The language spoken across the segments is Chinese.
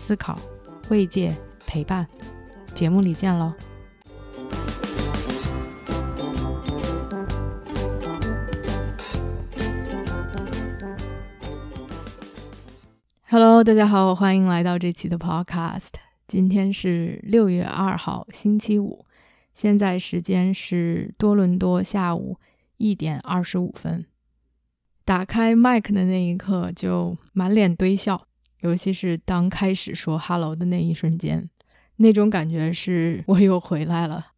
思考、慰藉、陪伴。节目里见喽！Hello，大家好，欢迎来到这期的 Podcast。今天是六月二号，星期五，现在时间是多伦多下午一点二十五分。打开麦克的那一刻，就满脸堆笑，尤其是当开始说 “hello” 的那一瞬间。那种感觉是我又回来了。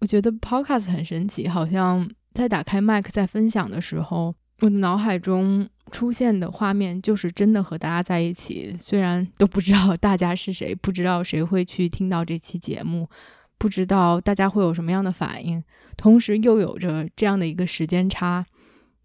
我觉得 Podcast 很神奇，好像在打开麦克在分享的时候，我的脑海中出现的画面就是真的和大家在一起。虽然都不知道大家是谁，不知道谁会去听到这期节目，不知道大家会有什么样的反应，同时又有着这样的一个时间差。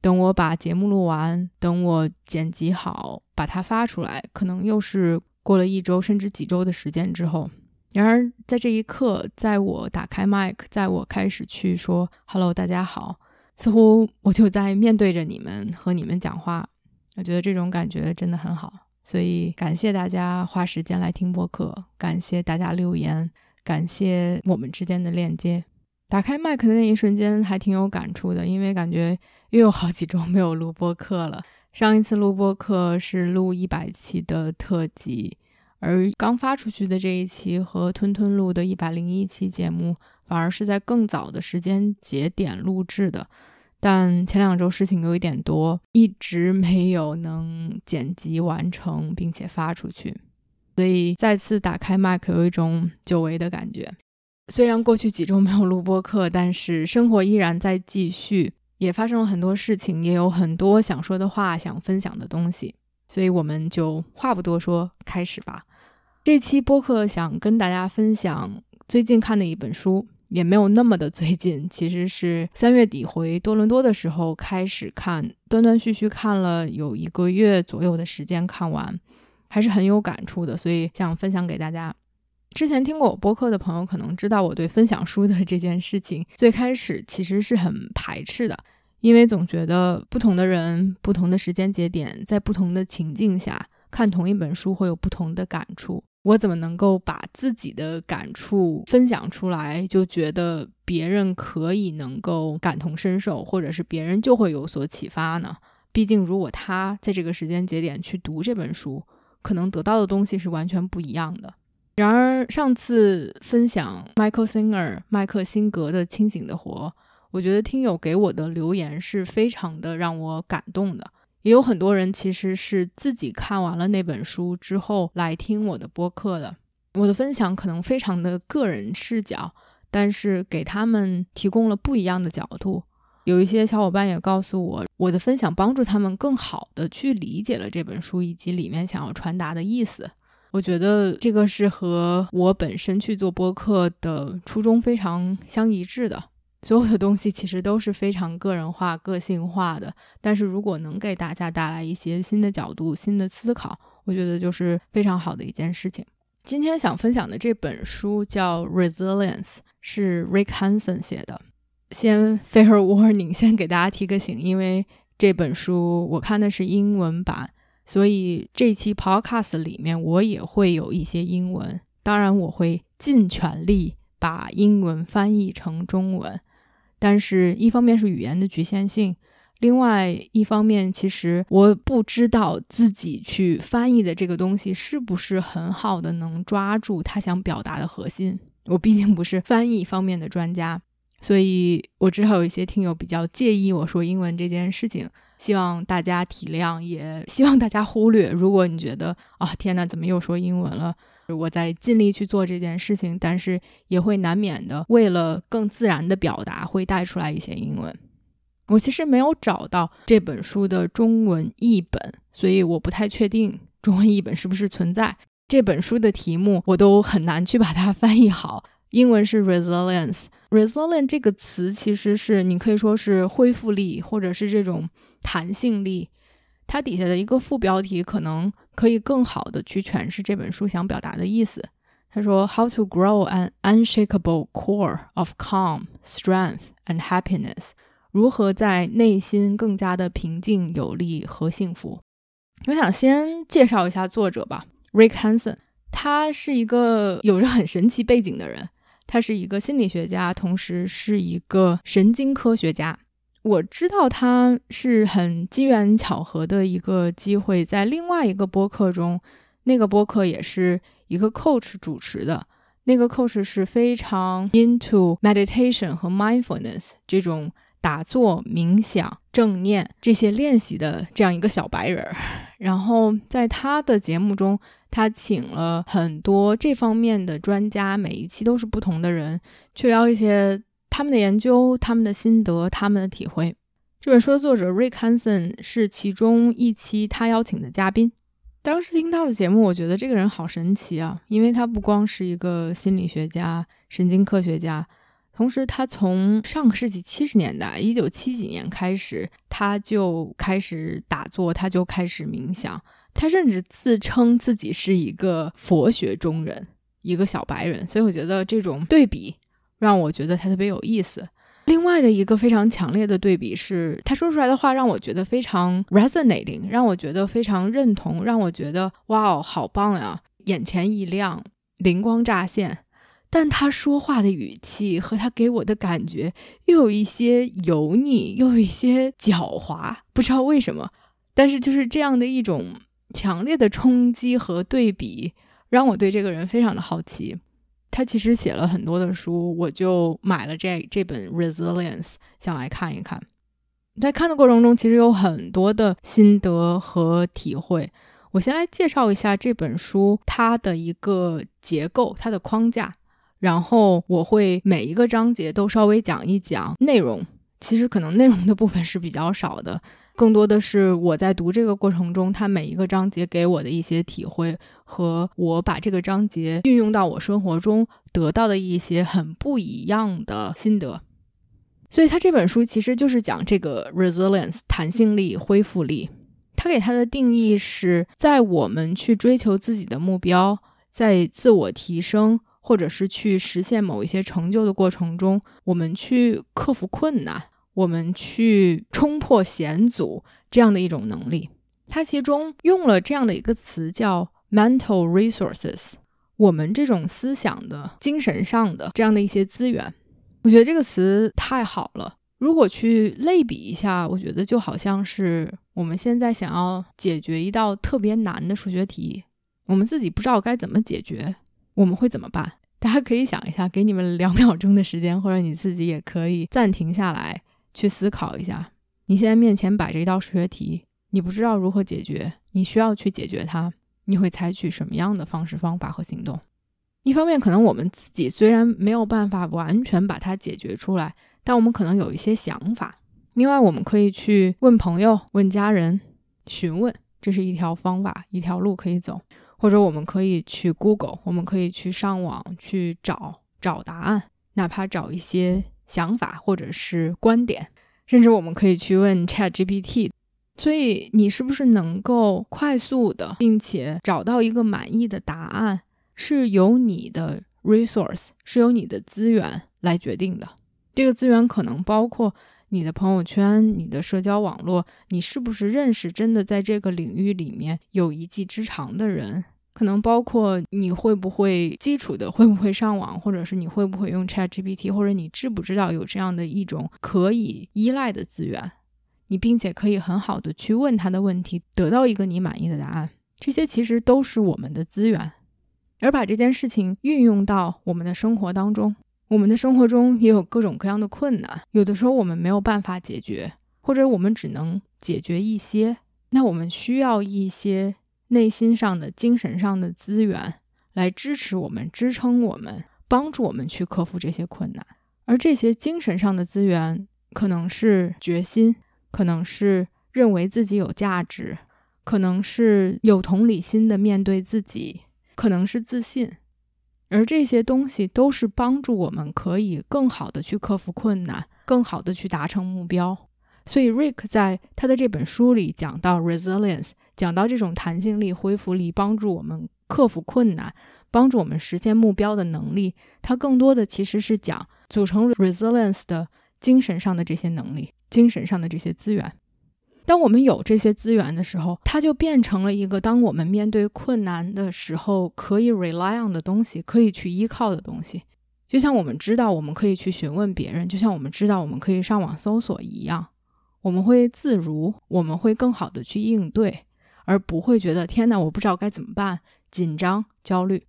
等我把节目录完，等我剪辑好，把它发出来，可能又是过了一周甚至几周的时间之后。然而，在这一刻，在我打开麦克，在我开始去说 “hello，大家好”，似乎我就在面对着你们和你们讲话。我觉得这种感觉真的很好，所以感谢大家花时间来听播客，感谢大家留言，感谢我们之间的链接。打开麦克的那一瞬间，还挺有感触的，因为感觉又有好几周没有录播客了。上一次录播客是录一百期的特辑。而刚发出去的这一期和吞吞录的一百零一期节目，反而是在更早的时间节点录制的。但前两周事情有一点多，一直没有能剪辑完成并且发出去，所以再次打开麦克有一种久违的感觉。虽然过去几周没有录播课，但是生活依然在继续，也发生了很多事情，也有很多想说的话、想分享的东西。所以我们就话不多说，开始吧。这期播客想跟大家分享最近看的一本书，也没有那么的最近，其实是三月底回多伦多的时候开始看，断断续续看了有一个月左右的时间看完，还是很有感触的，所以想分享给大家。之前听过我播客的朋友可能知道，我对分享书的这件事情最开始其实是很排斥的。因为总觉得不同的人、不同的时间节点，在不同的情境下看同一本书会有不同的感触。我怎么能够把自己的感触分享出来，就觉得别人可以能够感同身受，或者是别人就会有所启发呢？毕竟，如果他在这个时间节点去读这本书，可能得到的东西是完全不一样的。然而，上次分享 Michael Singer 麦克辛格的《清醒的活》。我觉得听友给我的留言是非常的让我感动的，也有很多人其实是自己看完了那本书之后来听我的播客的。我的分享可能非常的个人视角，但是给他们提供了不一样的角度。有一些小伙伴也告诉我，我的分享帮助他们更好的去理解了这本书以及里面想要传达的意思。我觉得这个是和我本身去做播客的初衷非常相一致的。所有的东西其实都是非常个人化、个性化的，但是如果能给大家带来一些新的角度、新的思考，我觉得就是非常好的一件事情。今天想分享的这本书叫《Resilience》，是 Rick Hanson 写的。先 fair warning，先给大家提个醒，因为这本书我看的是英文版，所以这期 podcast 里面我也会有一些英文，当然我会尽全力把英文翻译成中文。但是，一方面是语言的局限性，另外一方面，其实我不知道自己去翻译的这个东西是不是很好的能抓住他想表达的核心。我毕竟不是翻译方面的专家，所以我知道有一些听友比较介意我说英文这件事情，希望大家体谅，也希望大家忽略。如果你觉得啊，天呐，怎么又说英文了？我在尽力去做这件事情，但是也会难免的，为了更自然的表达，会带出来一些英文。我其实没有找到这本书的中文译本，所以我不太确定中文译本是不是存在。这本书的题目我都很难去把它翻译好。英文是 resilience，resilience 这个词其实是你可以说是恢复力，或者是这种弹性力。它底下的一个副标题可能可以更好的去诠释这本书想表达的意思。他说：“How to grow an unshakable core of calm, strength and happiness？如何在内心更加的平静、有力和幸福？”我想先介绍一下作者吧，Rick Hanson。他是一个有着很神奇背景的人，他是一个心理学家，同时是一个神经科学家。我知道他是很机缘巧合的一个机会，在另外一个播客中，那个播客也是一个 coach 主持的，那个 coach 是非常 into meditation 和 mindfulness 这种打坐、冥想、正念这些练习的这样一个小白人儿。然后在他的节目中，他请了很多这方面的专家，每一期都是不同的人去聊一些。他们的研究、他们的心得、他们的体会。这本书的作者 Rick Hanson 是其中一期他邀请的嘉宾。当时听他的节目，我觉得这个人好神奇啊，因为他不光是一个心理学家、神经科学家，同时他从上个世纪七十年代，一九七几年开始，他就开始打坐，他就开始冥想，他甚至自称自己是一个佛学中人，一个小白人。所以我觉得这种对比。让我觉得他特别有意思。另外的一个非常强烈的对比是，他说出来的话让我觉得非常 resonating，让我觉得非常认同，让我觉得哇哦，好棒呀，眼前一亮，灵光乍现。但他说话的语气和他给我的感觉又有一些油腻，又有一些狡猾，不知道为什么。但是就是这样的一种强烈的冲击和对比，让我对这个人非常的好奇。他其实写了很多的书，我就买了这这本《Resilience》，想来看一看。在看的过程中，其实有很多的心得和体会。我先来介绍一下这本书它的一个结构、它的框架，然后我会每一个章节都稍微讲一讲内容。其实可能内容的部分是比较少的。更多的是我在读这个过程中，他每一个章节给我的一些体会，和我把这个章节运用到我生活中得到的一些很不一样的心得。所以，他这本书其实就是讲这个 resilience 弹性力、恢复力。他给他的定义是在我们去追求自己的目标，在自我提升，或者是去实现某一些成就的过程中，我们去克服困难。我们去冲破险阻这样的一种能力，它其中用了这样的一个词叫 mental resources，我们这种思想的、精神上的这样的一些资源。我觉得这个词太好了。如果去类比一下，我觉得就好像是我们现在想要解决一道特别难的数学题，我们自己不知道该怎么解决，我们会怎么办？大家可以想一下，给你们两秒钟的时间，或者你自己也可以暂停下来。去思考一下，你现在面前摆着一道数学题，你不知道如何解决，你需要去解决它，你会采取什么样的方式、方法和行动？一方面，可能我们自己虽然没有办法完全把它解决出来，但我们可能有一些想法。另外，我们可以去问朋友、问家人、询问，这是一条方法、一条路可以走。或者，我们可以去 Google，我们可以去上网去找找答案，哪怕找一些。想法或者是观点，甚至我们可以去问 Chat GPT。所以，你是不是能够快速的，并且找到一个满意的答案，是由你的 resource，是由你的资源来决定的。这个资源可能包括你的朋友圈、你的社交网络，你是不是认识真的在这个领域里面有一技之长的人。可能包括你会不会基础的会不会上网，或者是你会不会用 Chat GPT，或者你知不知道有这样的一种可以依赖的资源，你并且可以很好的去问他的问题，得到一个你满意的答案。这些其实都是我们的资源，而把这件事情运用到我们的生活当中，我们的生活中也有各种各样的困难，有的时候我们没有办法解决，或者我们只能解决一些，那我们需要一些。内心上的、精神上的资源来支持我们、支撑我们、帮助我们去克服这些困难。而这些精神上的资源，可能是决心，可能是认为自己有价值，可能是有同理心的面对自己，可能是自信，而这些东西都是帮助我们可以更好的去克服困难，更好的去达成目标。所以，Rick 在他的这本书里讲到 resilience，讲到这种弹性力、恢复力，帮助我们克服困难，帮助我们实现目标的能力。它更多的其实是讲组成 resilience 的精神上的这些能力，精神上的这些资源。当我们有这些资源的时候，它就变成了一个当我们面对困难的时候可以 rely on 的东西，可以去依靠的东西。就像我们知道我们可以去询问别人，就像我们知道我们可以上网搜索一样，我们会自如，我们会更好的去应对，而不会觉得天哪，我不知道该怎么办，紧张、焦虑。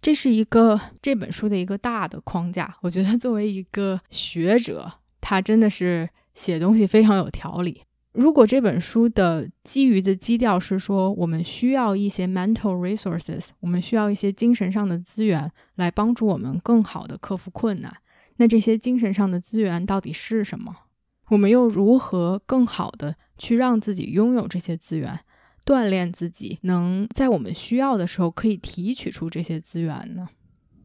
这是一个这本书的一个大的框架。我觉得作为一个学者，他真的是写东西非常有条理。如果这本书的基于的基调是说，我们需要一些 mental resources，我们需要一些精神上的资源来帮助我们更好的克服困难，那这些精神上的资源到底是什么？我们又如何更好的去让自己拥有这些资源，锻炼自己能在我们需要的时候可以提取出这些资源呢？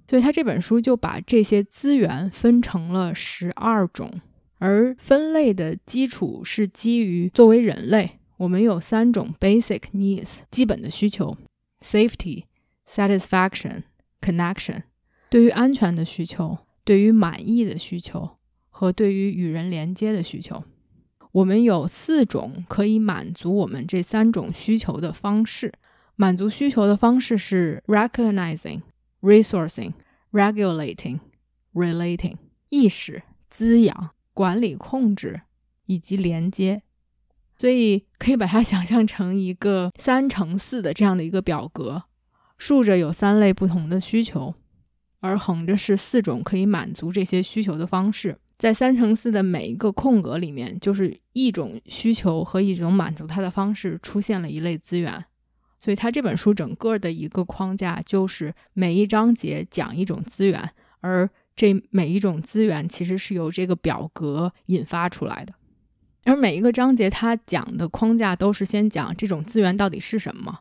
所以他这本书就把这些资源分成了十二种。而分类的基础是基于作为人类，我们有三种 basic needs 基本的需求：safety、satisfaction、connection。对于安全的需求，对于满意的需求，和对于与人连接的需求，我们有四种可以满足我们这三种需求的方式。满足需求的方式是 recognizing、resourcing、regulating、relating。意识、滋养。管理、控制以及连接，所以可以把它想象成一个三乘四的这样的一个表格，竖着有三类不同的需求，而横着是四种可以满足这些需求的方式。在三乘四的每一个空格里面，就是一种需求和一种满足它的方式出现了一类资源。所以，它这本书整个的一个框架就是每一章节讲一种资源，而。这每一种资源其实是由这个表格引发出来的，而每一个章节它讲的框架都是先讲这种资源到底是什么，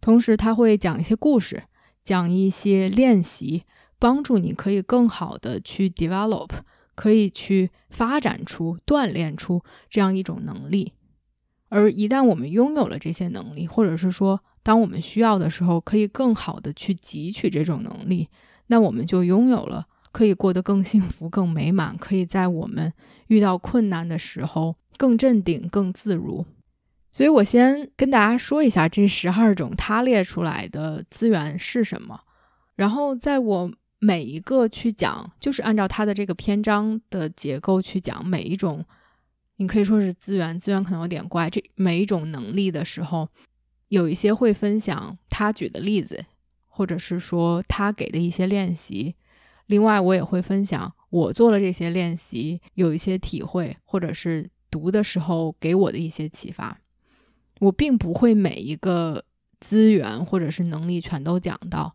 同时他会讲一些故事，讲一些练习，帮助你可以更好的去 develop，可以去发展出、锻炼出这样一种能力。而一旦我们拥有了这些能力，或者是说当我们需要的时候，可以更好的去汲取这种能力，那我们就拥有了。可以过得更幸福、更美满，可以在我们遇到困难的时候更镇定、更自如。所以我先跟大家说一下这十二种他列出来的资源是什么，然后在我每一个去讲，就是按照他的这个篇章的结构去讲每一种，你可以说是资源，资源可能有点怪，这每一种能力的时候，有一些会分享他举的例子，或者是说他给的一些练习。另外，我也会分享我做了这些练习，有一些体会，或者是读的时候给我的一些启发。我并不会每一个资源或者是能力全都讲到，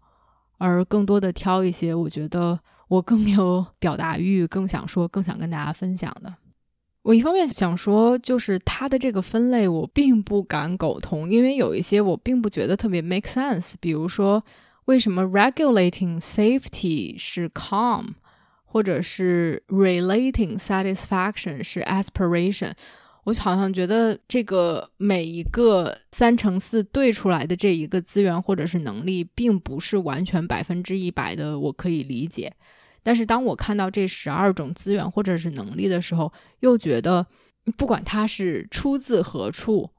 而更多的挑一些我觉得我更有 表达欲、更想说、更想跟大家分享的。我一方面想说，就是它的这个分类我并不敢苟同，因为有一些我并不觉得特别 make sense，比如说。为什么 regulating safety 是 calm，或者是 relating satisfaction 是 aspiration？我好像觉得这个每一个三乘四对出来的这一个资源或者是能力，并不是完全百分之一百的我可以理解。但是当我看到这十二种资源或者是能力的时候，又觉得不管它是出自何处，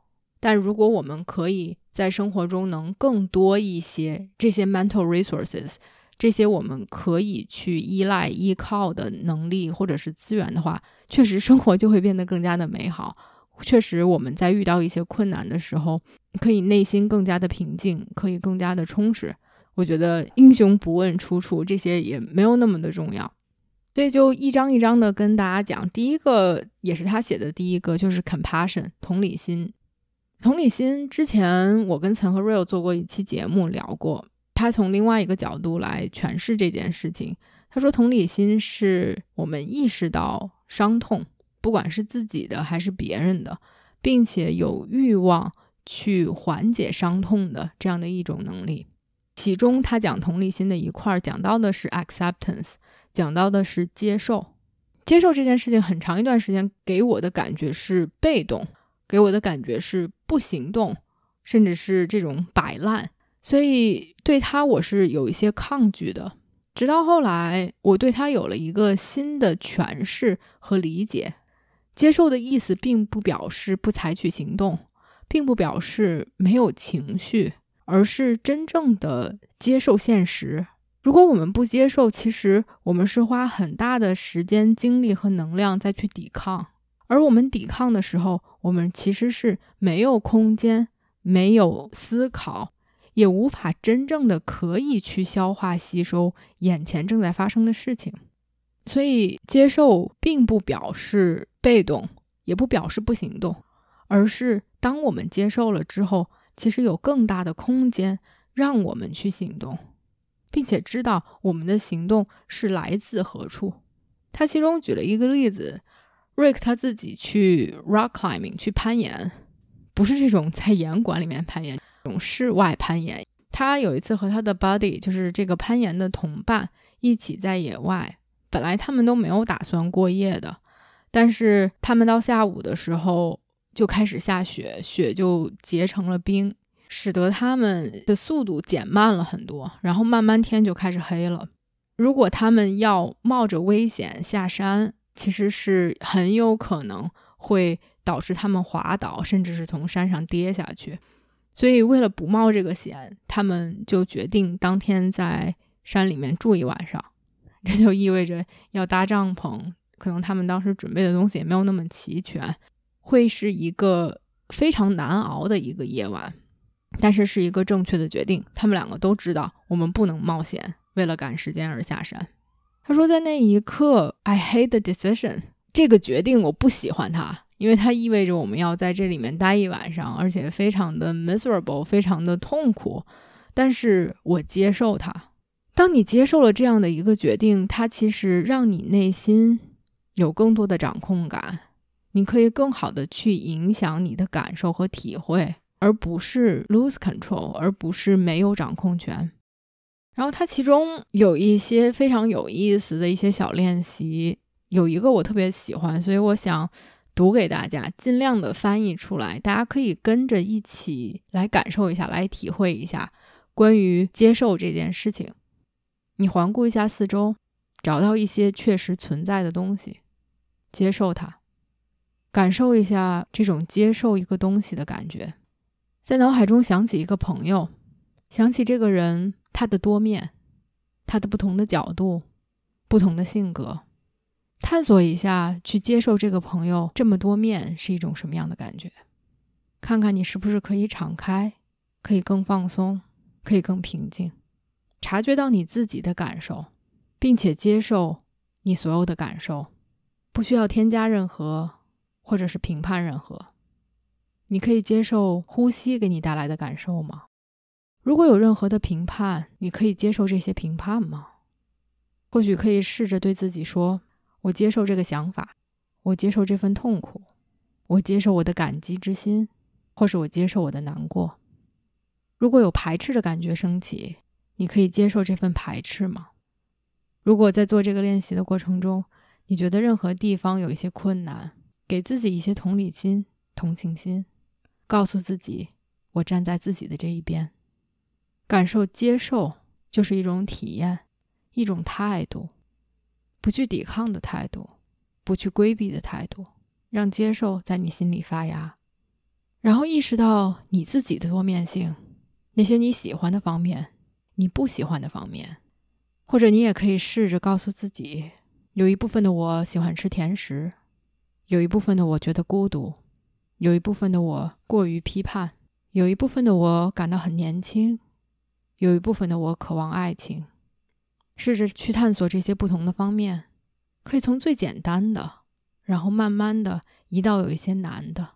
但如果我们可以。在生活中能更多一些这些 mental resources，这些我们可以去依赖依靠的能力或者是资源的话，确实生活就会变得更加的美好。确实，我们在遇到一些困难的时候，可以内心更加的平静，可以更加的充实。我觉得英雄不问出处，这些也没有那么的重要。所以就一张一张的跟大家讲，第一个也是他写的第一个，就是 compassion 同理心。同理心，之前我跟陈和 Real 做过一期节目聊过，他从另外一个角度来诠释这件事情。他说，同理心是我们意识到伤痛，不管是自己的还是别人的，并且有欲望去缓解伤痛的这样的一种能力。其中他讲同理心的一块儿，讲到的是 acceptance，讲到的是接受。接受这件事情很长一段时间给我的感觉是被动，给我的感觉是不行动，甚至是这种摆烂。所以对他我是有一些抗拒的。直到后来，我对他有了一个新的诠释和理解。接受的意思并不表示不采取行动，并不表示没有情绪，而是真正的接受现实。如果我们不接受，其实我们是花很大的时间、精力和能量再去抵抗。而我们抵抗的时候，我们其实是没有空间、没有思考，也无法真正的可以去消化吸收眼前正在发生的事情。所以，接受并不表示被动，也不表示不行动，而是当我们接受了之后，其实有更大的空间让我们去行动，并且知道我们的行动是来自何处。他其中举了一个例子，Rick 他自己去 rock climbing 去攀岩，不是这种在岩馆里面攀岩，种室外攀岩。他有一次和他的 buddy，就是这个攀岩的同伴，一起在野外。本来他们都没有打算过夜的，但是他们到下午的时候就开始下雪，雪就结成了冰，使得他们的速度减慢了很多。然后慢慢天就开始黑了。如果他们要冒着危险下山，其实是很有可能会导致他们滑倒，甚至是从山上跌下去。所以为了不冒这个险，他们就决定当天在山里面住一晚上。这就意味着要搭帐篷，可能他们当时准备的东西也没有那么齐全，会是一个非常难熬的一个夜晚，但是是一个正确的决定。他们两个都知道，我们不能冒险，为了赶时间而下山。他说，在那一刻，I hate the decision，这个决定我不喜欢它，因为它意味着我们要在这里面待一晚上，而且非常的 miserable，非常的痛苦，但是我接受它。当你接受了这样的一个决定，它其实让你内心有更多的掌控感，你可以更好的去影响你的感受和体会，而不是 lose control，而不是没有掌控权。然后它其中有一些非常有意思的一些小练习，有一个我特别喜欢，所以我想读给大家，尽量的翻译出来，大家可以跟着一起来感受一下，来体会一下关于接受这件事情。你环顾一下四周，找到一些确实存在的东西，接受它，感受一下这种接受一个东西的感觉。在脑海中想起一个朋友，想起这个人他的多面，他的不同的角度，不同的性格，探索一下，去接受这个朋友这么多面是一种什么样的感觉？看看你是不是可以敞开，可以更放松，可以更平静。察觉到你自己的感受，并且接受你所有的感受，不需要添加任何，或者是评判任何。你可以接受呼吸给你带来的感受吗？如果有任何的评判，你可以接受这些评判吗？或许可以试着对自己说：“我接受这个想法，我接受这份痛苦，我接受我的感激之心，或是我接受我的难过。”如果有排斥的感觉升起，你可以接受这份排斥吗？如果在做这个练习的过程中，你觉得任何地方有一些困难，给自己一些同理心、同情心，告诉自己，我站在自己的这一边，感受接受就是一种体验，一种态度，不去抵抗的态度，不去规避的态度，让接受在你心里发芽，然后意识到你自己的多面性，那些你喜欢的方面。你不喜欢的方面，或者你也可以试着告诉自己：有一部分的我喜欢吃甜食，有一部分的我觉得孤独，有一部分的我过于批判，有一部分的我感到很年轻，有一部分的我渴望爱情。试着去探索这些不同的方面，可以从最简单的，然后慢慢的移到有一些难的。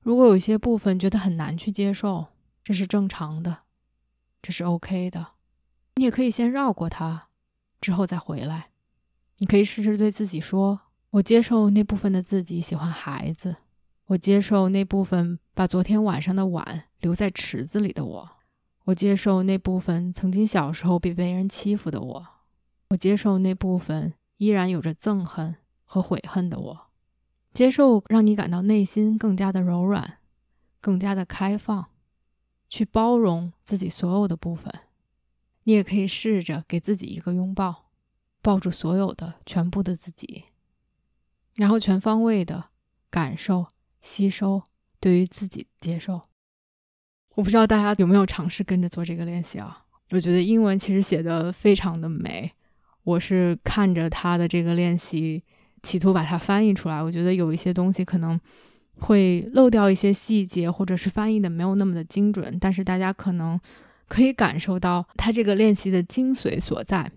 如果有一些部分觉得很难去接受，这是正常的。这是 OK 的，你也可以先绕过它，之后再回来。你可以试着对自己说：“我接受那部分的自己喜欢孩子，我接受那部分把昨天晚上的碗留在池子里的我，我接受那部分曾经小时候被别人欺负的我，我接受那部分依然有着憎恨和悔恨的我，接受让你感到内心更加的柔软，更加的开放，去包容自己所有的部分。你也可以试着给自己一个拥抱，抱住所有的全部的自己，然后全方位的感受、吸收对于自己接受。我不知道大家有没有尝试跟着做这个练习啊？我觉得英文其实写的非常的美。我是看着他的这个练习，企图把它翻译出来。我觉得有一些东西可能会漏掉一些细节，或者是翻译的没有那么的精准，但是大家可能可以感受到他这个练习的精髓所在。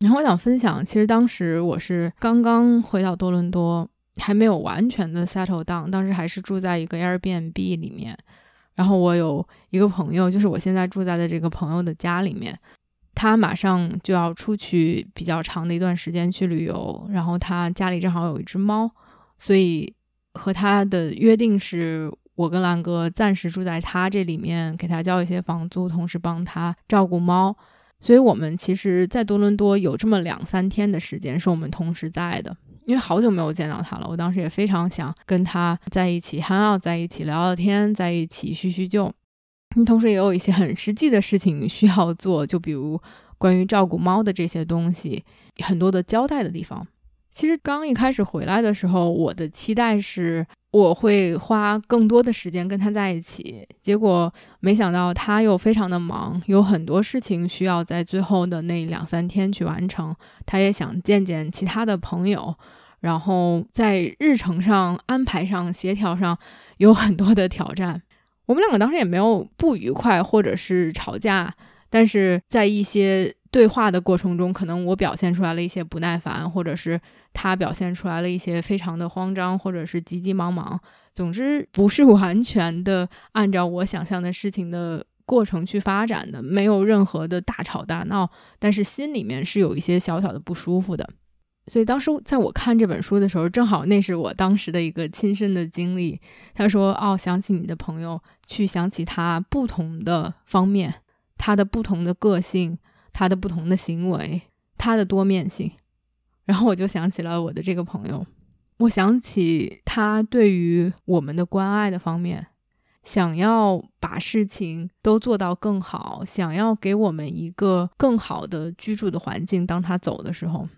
然后我想分享，其实当时我是刚刚回到多伦多，还没有完全的 settle down，当时还是住在一个 Airbnb 里面。然后我有一个朋友，就是我现在住在的这个朋友的家里面，他马上就要出去比较长的一段时间去旅游，然后他家里正好有一只猫，所以和他的约定是我跟兰哥暂时住在他这里面，给他交一些房租，同时帮他照顾猫。所以我们其实，在多伦多有这么两三天的时间是我们同时在的。因为好久没有见到他了，我当时也非常想跟他在一起还要在一起聊聊天，在一起叙叙旧。同时也有一些很实际的事情需要做，就比如关于照顾猫的这些东西，很多的交代的地方。其实刚一开始回来的时候，我的期待是我会花更多的时间跟他在一起，结果没想到他又非常的忙，有很多事情需要在最后的那两三天去完成。他也想见见其他的朋友，然后在日程上安排上、协调上有很多的挑战。我们两个当时也没有不愉快或者是吵架，但是在一些。对话的过程中，可能我表现出来了一些不耐烦，或者是他表现出来了一些非常的慌张，或者是急急忙忙。总之，不是完全的按照我想象的事情的过程去发展的，没有任何的大吵大闹，但是心里面是有一些小小的不舒服的。所以当时在我看这本书的时候，正好那是我当时的一个亲身的经历。他说：“哦，想起你的朋友，去想起他不同的方面，他的不同的个性。”他的不同的行为，他的多面性，然后我就想起了我的这个朋友，我想起他对于我们的关爱的方面，想要把事情都做到更好，想要给我们一个更好的居住的环境。当他走的时候，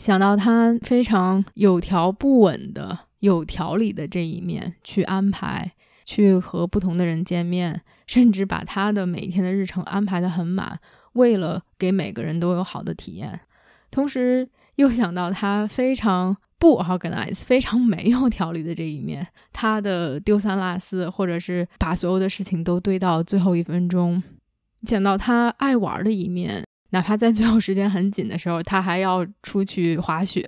想到他非常有条不紊的、有条理的这一面去安排，去和不同的人见面，甚至把他的每天的日程安排的很满。为了给每个人都有好的体验，同时又想到他非常不 organize、非常没有条理的这一面，他的丢三落四，或者是把所有的事情都堆到最后一分钟；讲到他爱玩的一面，哪怕在最后时间很紧的时候，他还要出去滑雪；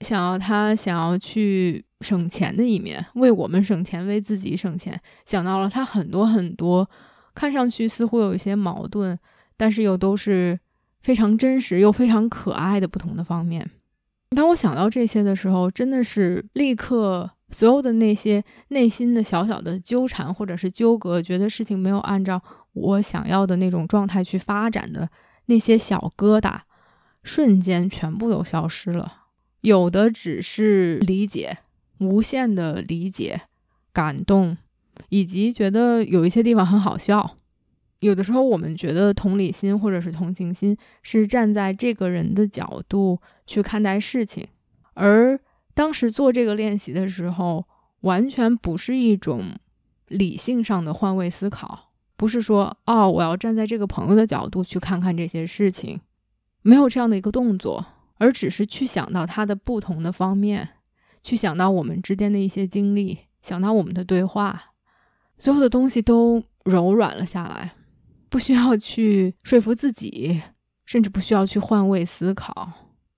想要他想要去省钱的一面，为我们省钱，为自己省钱；想到了他很多很多看上去似乎有一些矛盾。但是又都是非常真实又非常可爱的不同的方面。当我想到这些的时候，真的是立刻所有的那些内心的小小的纠缠或者是纠葛，觉得事情没有按照我想要的那种状态去发展的那些小疙瘩，瞬间全部都消失了。有的只是理解，无限的理解、感动，以及觉得有一些地方很好笑。有的时候，我们觉得同理心或者是同情心是站在这个人的角度去看待事情，而当时做这个练习的时候，完全不是一种理性上的换位思考，不是说哦，我要站在这个朋友的角度去看看这些事情，没有这样的一个动作，而只是去想到他的不同的方面，去想到我们之间的一些经历，想到我们的对话，所有的东西都柔软了下来。不需要去说服自己，甚至不需要去换位思考，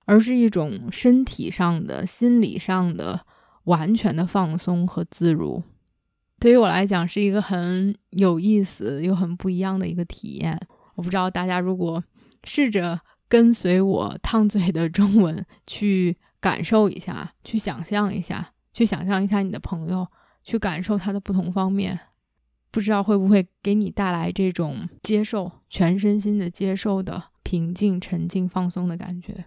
而是一种身体上的、心理上的完全的放松和自如。对于我来讲，是一个很有意思又很不一样的一个体验。我不知道大家如果试着跟随我烫嘴的中文去感受一下，去想象一下，去想象一下你的朋友，去感受他的不同方面。不知道会不会给你带来这种接受、全身心的接受的平静、沉静、放松的感觉。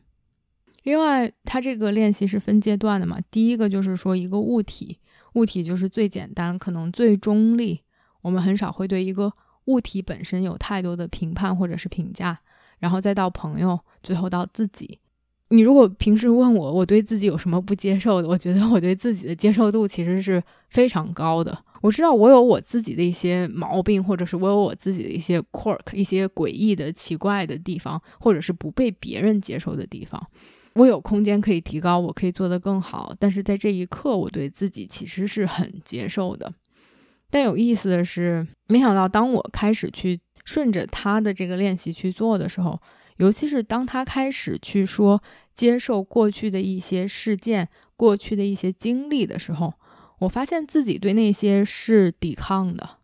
另外，它这个练习是分阶段的嘛？第一个就是说一个物体，物体就是最简单，可能最中立，我们很少会对一个物体本身有太多的评判或者是评价。然后再到朋友，最后到自己。你如果平时问我，我对自己有什么不接受的？我觉得我对自己的接受度其实是非常高的。我知道我有我自己的一些毛病，或者是我有我自己的一些 quirk，一些诡异的、奇怪的地方，或者是不被别人接受的地方。我有空间可以提高，我可以做得更好。但是在这一刻，我对自己其实是很接受的。但有意思的是，没想到当我开始去。顺着他的这个练习去做的时候，尤其是当他开始去说接受过去的一些事件、过去的一些经历的时候，我发现自己对那些是抵抗的。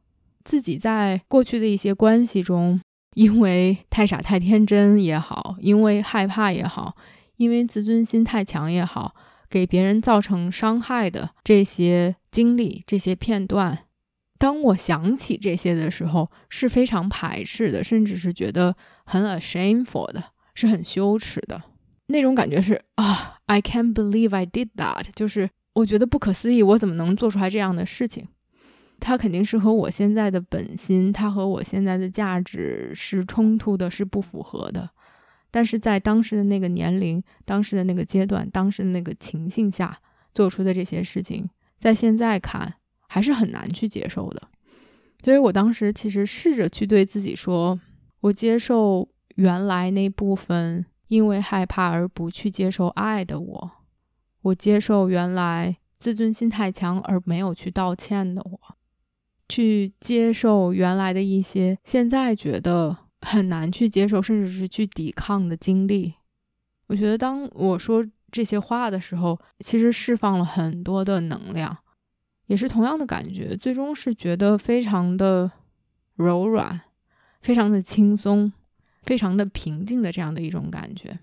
自己在过去的一些关系中，因为太傻太天真也好，因为害怕也好，因为自尊心太强也好，给别人造成伤害的这些经历、这些片段。当我想起这些的时候，是非常排斥的，甚至是觉得很 ashameful 的，是很羞耻的那种感觉。是啊，I can't believe I did that，就是我觉得不可思议，我怎么能做出来这样的事情？它肯定是和我现在的本心，它和我现在的价值是冲突的，是不符合的。但是在当时的那个年龄、当时的那个阶段、当时的那个情境下做出的这些事情，在现在看。还是很难去接受的，所以我当时其实试着去对自己说：“我接受原来那部分因为害怕而不去接受爱的我，我接受原来自尊心太强而没有去道歉的我，去接受原来的一些现在觉得很难去接受甚至是去抵抗的经历。”我觉得当我说这些话的时候，其实释放了很多的能量。也是同样的感觉，最终是觉得非常的柔软，非常的轻松，非常的平静的这样的一种感觉。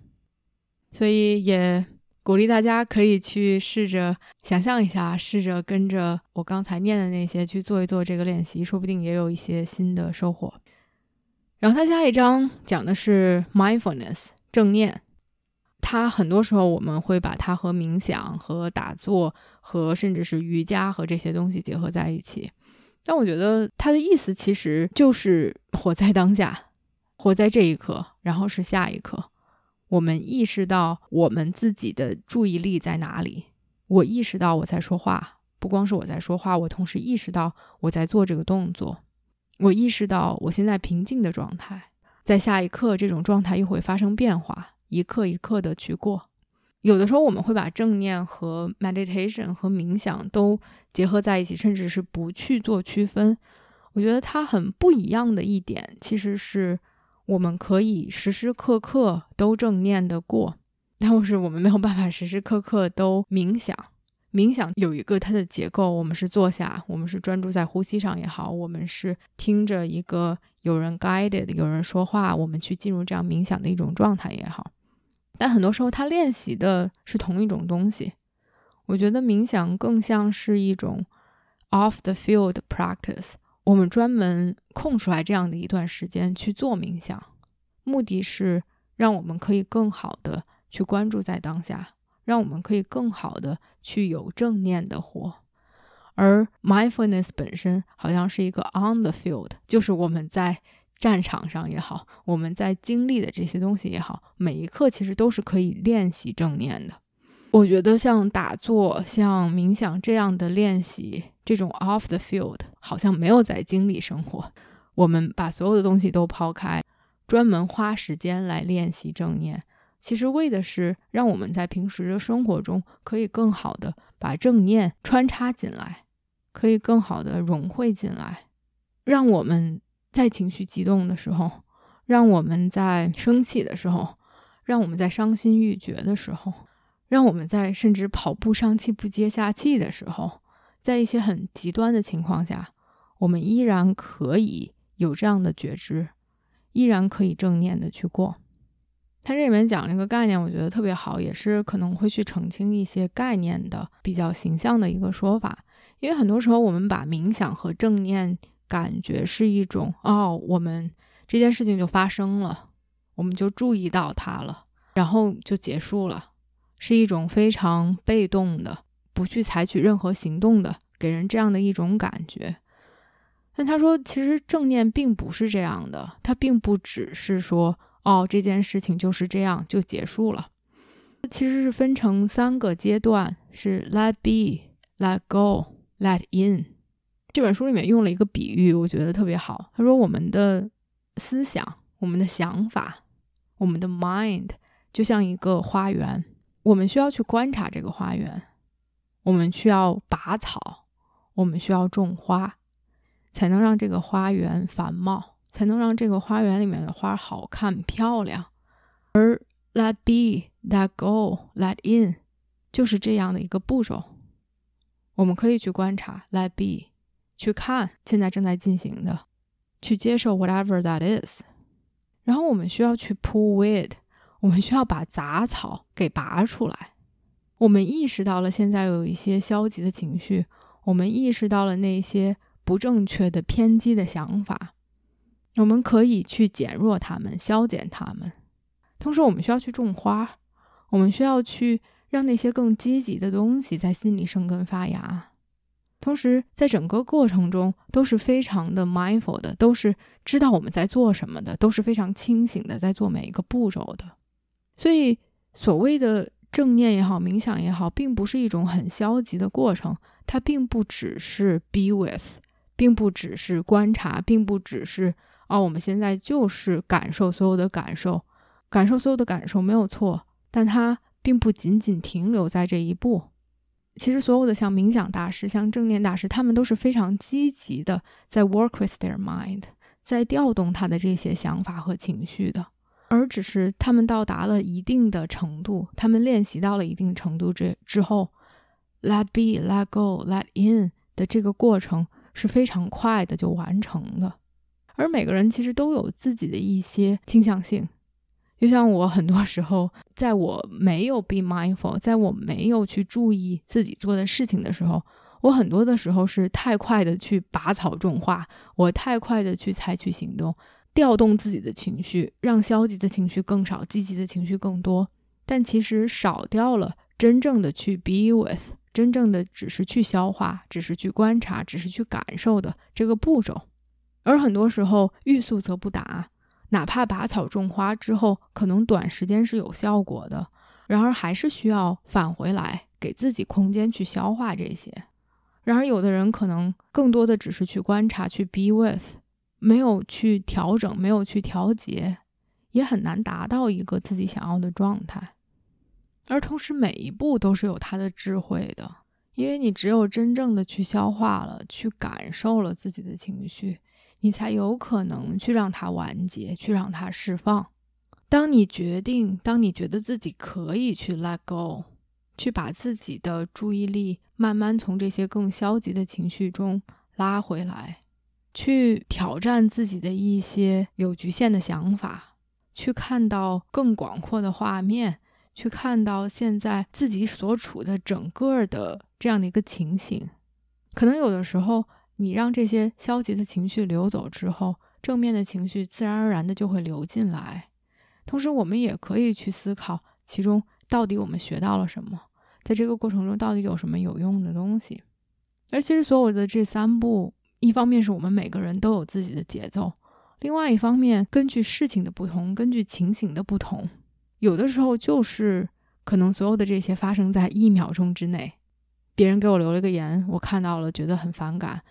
所以也鼓励大家可以去试着想象一下，试着跟着我刚才念的那些去做一做这个练习，说不定也有一些新的收获。然后他下一章讲的是 mindfulness 正念。它很多时候我们会把它和冥想、和打坐、和甚至是瑜伽和这些东西结合在一起，但我觉得它的意思其实就是活在当下，活在这一刻，然后是下一刻。我们意识到我们自己的注意力在哪里。我意识到我在说话，不光是我在说话，我同时意识到我在做这个动作。我意识到我现在平静的状态，在下一刻这种状态又会发生变化。一刻一刻的去过，有的时候我们会把正念和 meditation 和冥想都结合在一起，甚至是不去做区分。我觉得它很不一样的一点，其实是我们可以时时刻刻都正念的过，但是我们没有办法时时刻刻都冥想。冥想有一个它的结构，我们是坐下，我们是专注在呼吸上也好，我们是听着一个有人 guided 有人说话，我们去进入这样冥想的一种状态也好。但很多时候，他练习的是同一种东西。我觉得冥想更像是一种 off the field practice。我们专门空出来这样的一段时间去做冥想，目的是让我们可以更好的去关注在当下，让我们可以更好的去有正念的活。而 mindfulness 本身好像是一个 on the field，就是我们在。战场上也好，我们在经历的这些东西也好，每一刻其实都是可以练习正念的。我觉得像打坐、像冥想这样的练习，这种 off the field，好像没有在经历生活。我们把所有的东西都抛开，专门花时间来练习正念，其实为的是让我们在平时的生活中可以更好的把正念穿插进来，可以更好的融汇进来，让我们。在情绪激动的时候，让我们在生气的时候，让我们在伤心欲绝的时候，让我们在甚至跑步上气不接下气的时候，在一些很极端的情况下，我们依然可以有这样的觉知，依然可以正念的去过。他这里面讲了一个概念，我觉得特别好，也是可能会去澄清一些概念的比较形象的一个说法。因为很多时候我们把冥想和正念。感觉是一种哦，我们这件事情就发生了，我们就注意到它了，然后就结束了，是一种非常被动的，不去采取任何行动的，给人这样的一种感觉。但他说，其实正念并不是这样的，它并不只是说哦，这件事情就是这样就结束了，其实是分成三个阶段，是 let be、let go、let in。这本书里面用了一个比喻，我觉得特别好。他说，我们的思想、我们的想法、我们的 mind 就像一个花园，我们需要去观察这个花园，我们需要拔草，我们需要种花。才能让这个花园繁茂，才能让这个花园里面的花好看漂亮。而 let be, let go, let in，就是这样的一个步骤。我们可以去观察，let be，去看现在正在进行的，去接受 whatever that is。然后我们需要去 pull weed，我们需要把杂草给拔出来。我们意识到了现在有一些消极的情绪，我们意识到了那些。不正确的、偏激的想法，我们可以去减弱它们、消减它们。同时，我们需要去种花，我们需要去让那些更积极的东西在心里生根发芽。同时，在整个过程中都是非常的 mindful 的，都是知道我们在做什么的，都是非常清醒的，在做每一个步骤的。所以，所谓的正念也好，冥想也好，并不是一种很消极的过程，它并不只是 be with。并不只是观察，并不只是哦，我们现在就是感受所有的感受，感受所有的感受没有错，但它并不仅仅停留在这一步。其实，所有的像冥想大师、像正念大师，他们都是非常积极的，在 work with their mind，在调动他的这些想法和情绪的，而只是他们到达了一定的程度，他们练习到了一定程度之之后，let be, let go, let in 的这个过程。是非常快的就完成的，而每个人其实都有自己的一些倾向性。就像我很多时候，在我没有 be mindful，在我没有去注意自己做的事情的时候，我很多的时候是太快的去拔草种花，我太快的去采取行动，调动自己的情绪，让消极的情绪更少，积极的情绪更多。但其实少掉了真正的去 be with。真正的只是去消化，只是去观察，只是去感受的这个步骤，而很多时候欲速则不达，哪怕拔草种花之后，可能短时间是有效果的，然而还是需要返回来，给自己空间去消化这些。然而有的人可能更多的只是去观察，去 be with，没有去调整，没有去调节，也很难达到一个自己想要的状态。而同时，每一步都是有它的智慧的，因为你只有真正的去消化了，去感受了自己的情绪，你才有可能去让它完结，去让它释放。当你决定，当你觉得自己可以去 let go，去把自己的注意力慢慢从这些更消极的情绪中拉回来，去挑战自己的一些有局限的想法，去看到更广阔的画面。去看到现在自己所处的整个的这样的一个情形，可能有的时候你让这些消极的情绪流走之后，正面的情绪自然而然的就会流进来。同时，我们也可以去思考其中到底我们学到了什么，在这个过程中到底有什么有用的东西。而其实所有的这三步，一方面是我们每个人都有自己的节奏，另外一方面根据事情的不同，根据情形的不同。有的时候就是可能所有的这些发生在一秒钟之内，别人给我留了个言，我看到了，觉得很反感，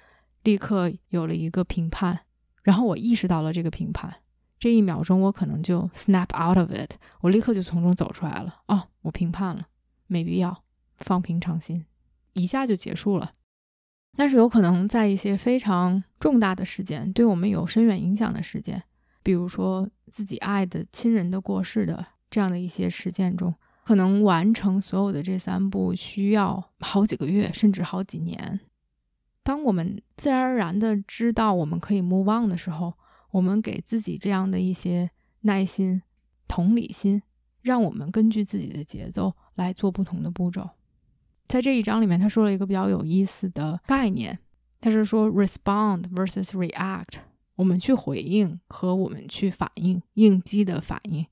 立刻有了一个评判，然后我意识到了这个评判，这一秒钟我可能就 snap out of it，我立刻就从中走出来了。哦，我评判了，没必要，放平常心，一下就结束了。但是有可能在一些非常重大的事件，对我们有深远影响的事件，比如说自己爱的亲人的过世的。这样的一些事件中，可能完成所有的这三步需要好几个月，甚至好几年。当我们自然而然的知道我们可以 move on 的时候，我们给自己这样的一些耐心、同理心，让我们根据自己的节奏来做不同的步骤。在这一章里面，他说了一个比较有意思的概念，他是说 respond versus react，我们去回应和我们去反应应激的反应。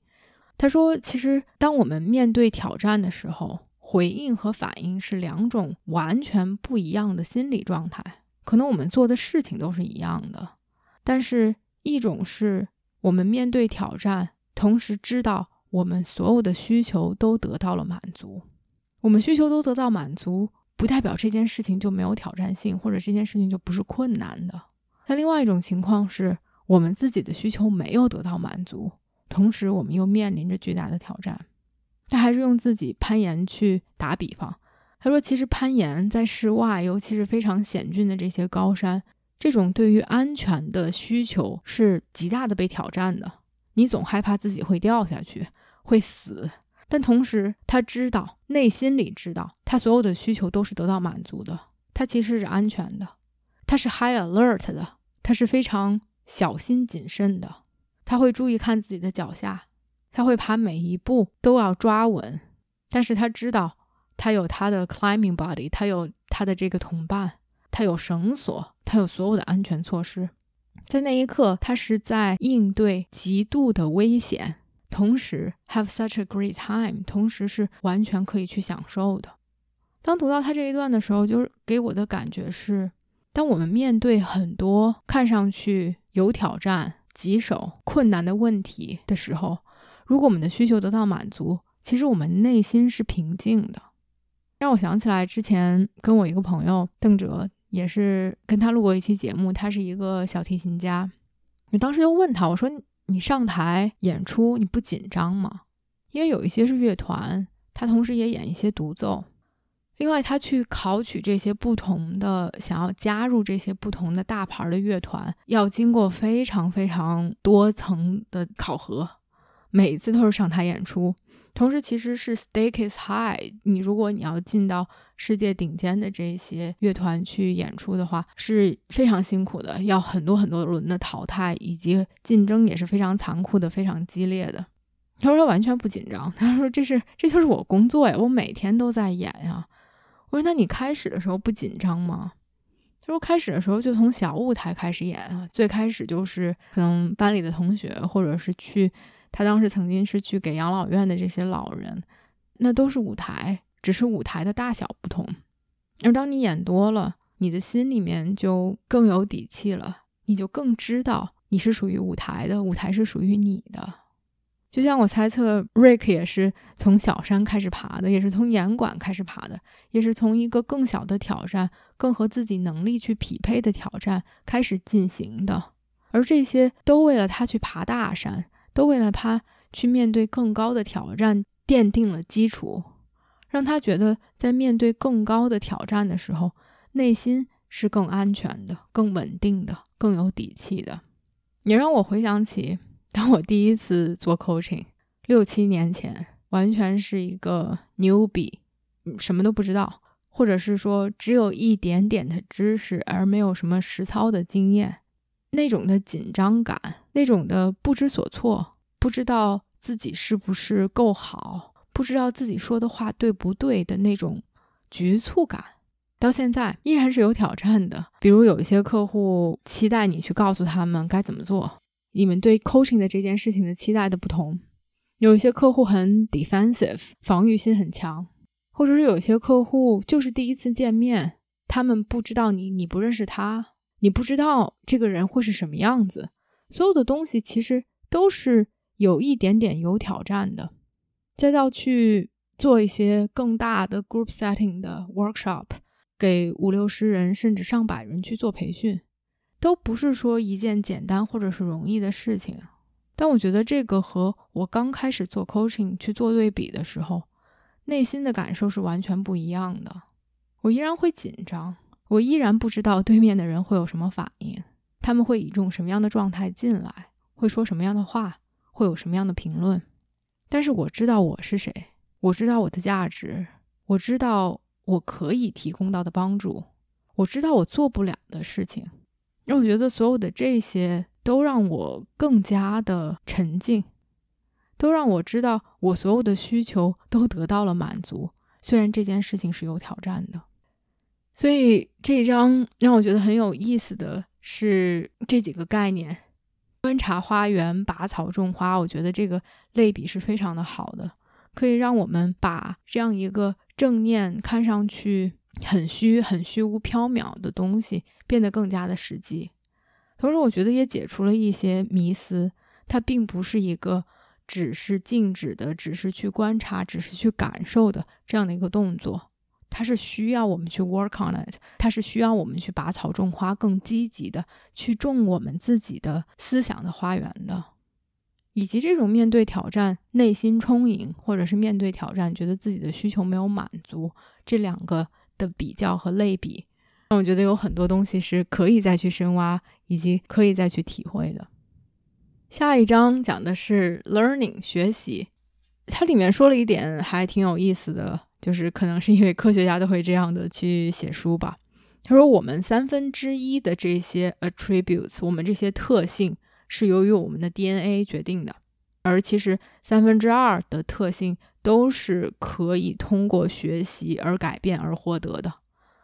他说，其实当我们面对挑战的时候，回应和反应是两种完全不一样的心理状态。可能我们做的事情都是一样的，但是一种是我们面对挑战，同时知道我们所有的需求都得到了满足。我们需求都得到满足。不代表这件事情就没有挑战性，或者这件事情就不是困难的。那另外一种情况是我们自己的需求没有得到满足，同时我们又面临着巨大的挑战。他还是用自己攀岩去打比方，他说：“其实攀岩在室外，尤其是非常险峻的这些高山，这种对于安全的需求是极大的被挑战的。你总害怕自己会掉下去，会死。”但同时，他知道内心里知道，他所有的需求都是得到满足的。他其实是安全的，他是 high alert 的，他是非常小心谨慎的。他会注意看自己的脚下，他会爬每一步都要抓稳。但是他知道，他有他的 climbing body，他有他的这个同伴，他有绳索，他有所有的安全措施。在那一刻，他是在应对极度的危险。同时，have such a great time，同时是完全可以去享受的。当读到他这一段的时候，就是给我的感觉是，当我们面对很多看上去有挑战、棘手、困难的问题的时候，如果我们的需求得到满足，其实我们内心是平静的。让我想起来之前跟我一个朋友邓哲，也是跟他录过一期节目，他是一个小提琴家。我当时就问他，我说。你上台演出，你不紧张吗？因为有一些是乐团，他同时也演一些独奏。另外，他去考取这些不同的，想要加入这些不同的大牌的乐团，要经过非常非常多层的考核，每次都是上台演出。同时，其实是 stake is high。你如果你要进到世界顶尖的这些乐团去演出的话，是非常辛苦的，要很多很多轮的淘汰，以及竞争也是非常残酷的、非常激烈的。他说他完全不紧张，他说这是这就是我工作呀，我每天都在演呀。我说那你开始的时候不紧张吗？他说开始的时候就从小舞台开始演啊，最开始就是可能班里的同学，或者是去。他当时曾经是去给养老院的这些老人，那都是舞台，只是舞台的大小不同。而当你演多了，你的心里面就更有底气了，你就更知道你是属于舞台的，舞台是属于你的。就像我猜测，Rick 也是从小山开始爬的，也是从演馆开始爬的，也是从一个更小的挑战、更和自己能力去匹配的挑战开始进行的。而这些都为了他去爬大山。都为了他去面对更高的挑战奠定了基础，让他觉得在面对更高的挑战的时候，内心是更安全的、更稳定的、更有底气的。也让我回想起，当我第一次做 coaching，六七年前，完全是一个 newbie，什么都不知道，或者是说只有一点点的知识，而没有什么实操的经验。那种的紧张感，那种的不知所措，不知道自己是不是够好，不知道自己说的话对不对的那种局促感，到现在依然是有挑战的。比如有一些客户期待你去告诉他们该怎么做，你们对 coaching 的这件事情的期待的不同。有一些客户很 defensive，防御心很强，或者是有些客户就是第一次见面，他们不知道你，你不认识他。你不知道这个人会是什么样子，所有的东西其实都是有一点点有挑战的。再到去做一些更大的 group setting 的 workshop，给五六十人甚至上百人去做培训，都不是说一件简单或者是容易的事情。但我觉得这个和我刚开始做 coaching 去做对比的时候，内心的感受是完全不一样的。我依然会紧张。我依然不知道对面的人会有什么反应，他们会以一种什么样的状态进来，会说什么样的话，会有什么样的评论。但是我知道我是谁，我知道我的价值，我知道我可以提供到的帮助，我知道我做不了的事情。那我觉得所有的这些都让我更加的沉静，都让我知道我所有的需求都得到了满足。虽然这件事情是有挑战的。所以这一章让我觉得很有意思的是这几个概念：观察花园、拔草种花。我觉得这个类比是非常的好的，可以让我们把这样一个正念、看上去很虚、很虚无缥缈的东西变得更加的实际。同时，我觉得也解除了一些迷思，它并不是一个只是静止的、只是去观察、只是去感受的这样的一个动作。它是需要我们去 work on it，它是需要我们去拔草种花，更积极的去种我们自己的思想的花园的，以及这种面对挑战内心充盈，或者是面对挑战觉得自己的需求没有满足这两个的比较和类比，让我觉得有很多东西是可以再去深挖，以及可以再去体会的。下一章讲的是 learning 学习，它里面说了一点还挺有意思的。就是可能是因为科学家都会这样的去写书吧。他说，我们三分之一的这些 attributes，我们这些特性是由于我们的 DNA 决定的，而其实三分之二的特性都是可以通过学习而改变而获得的。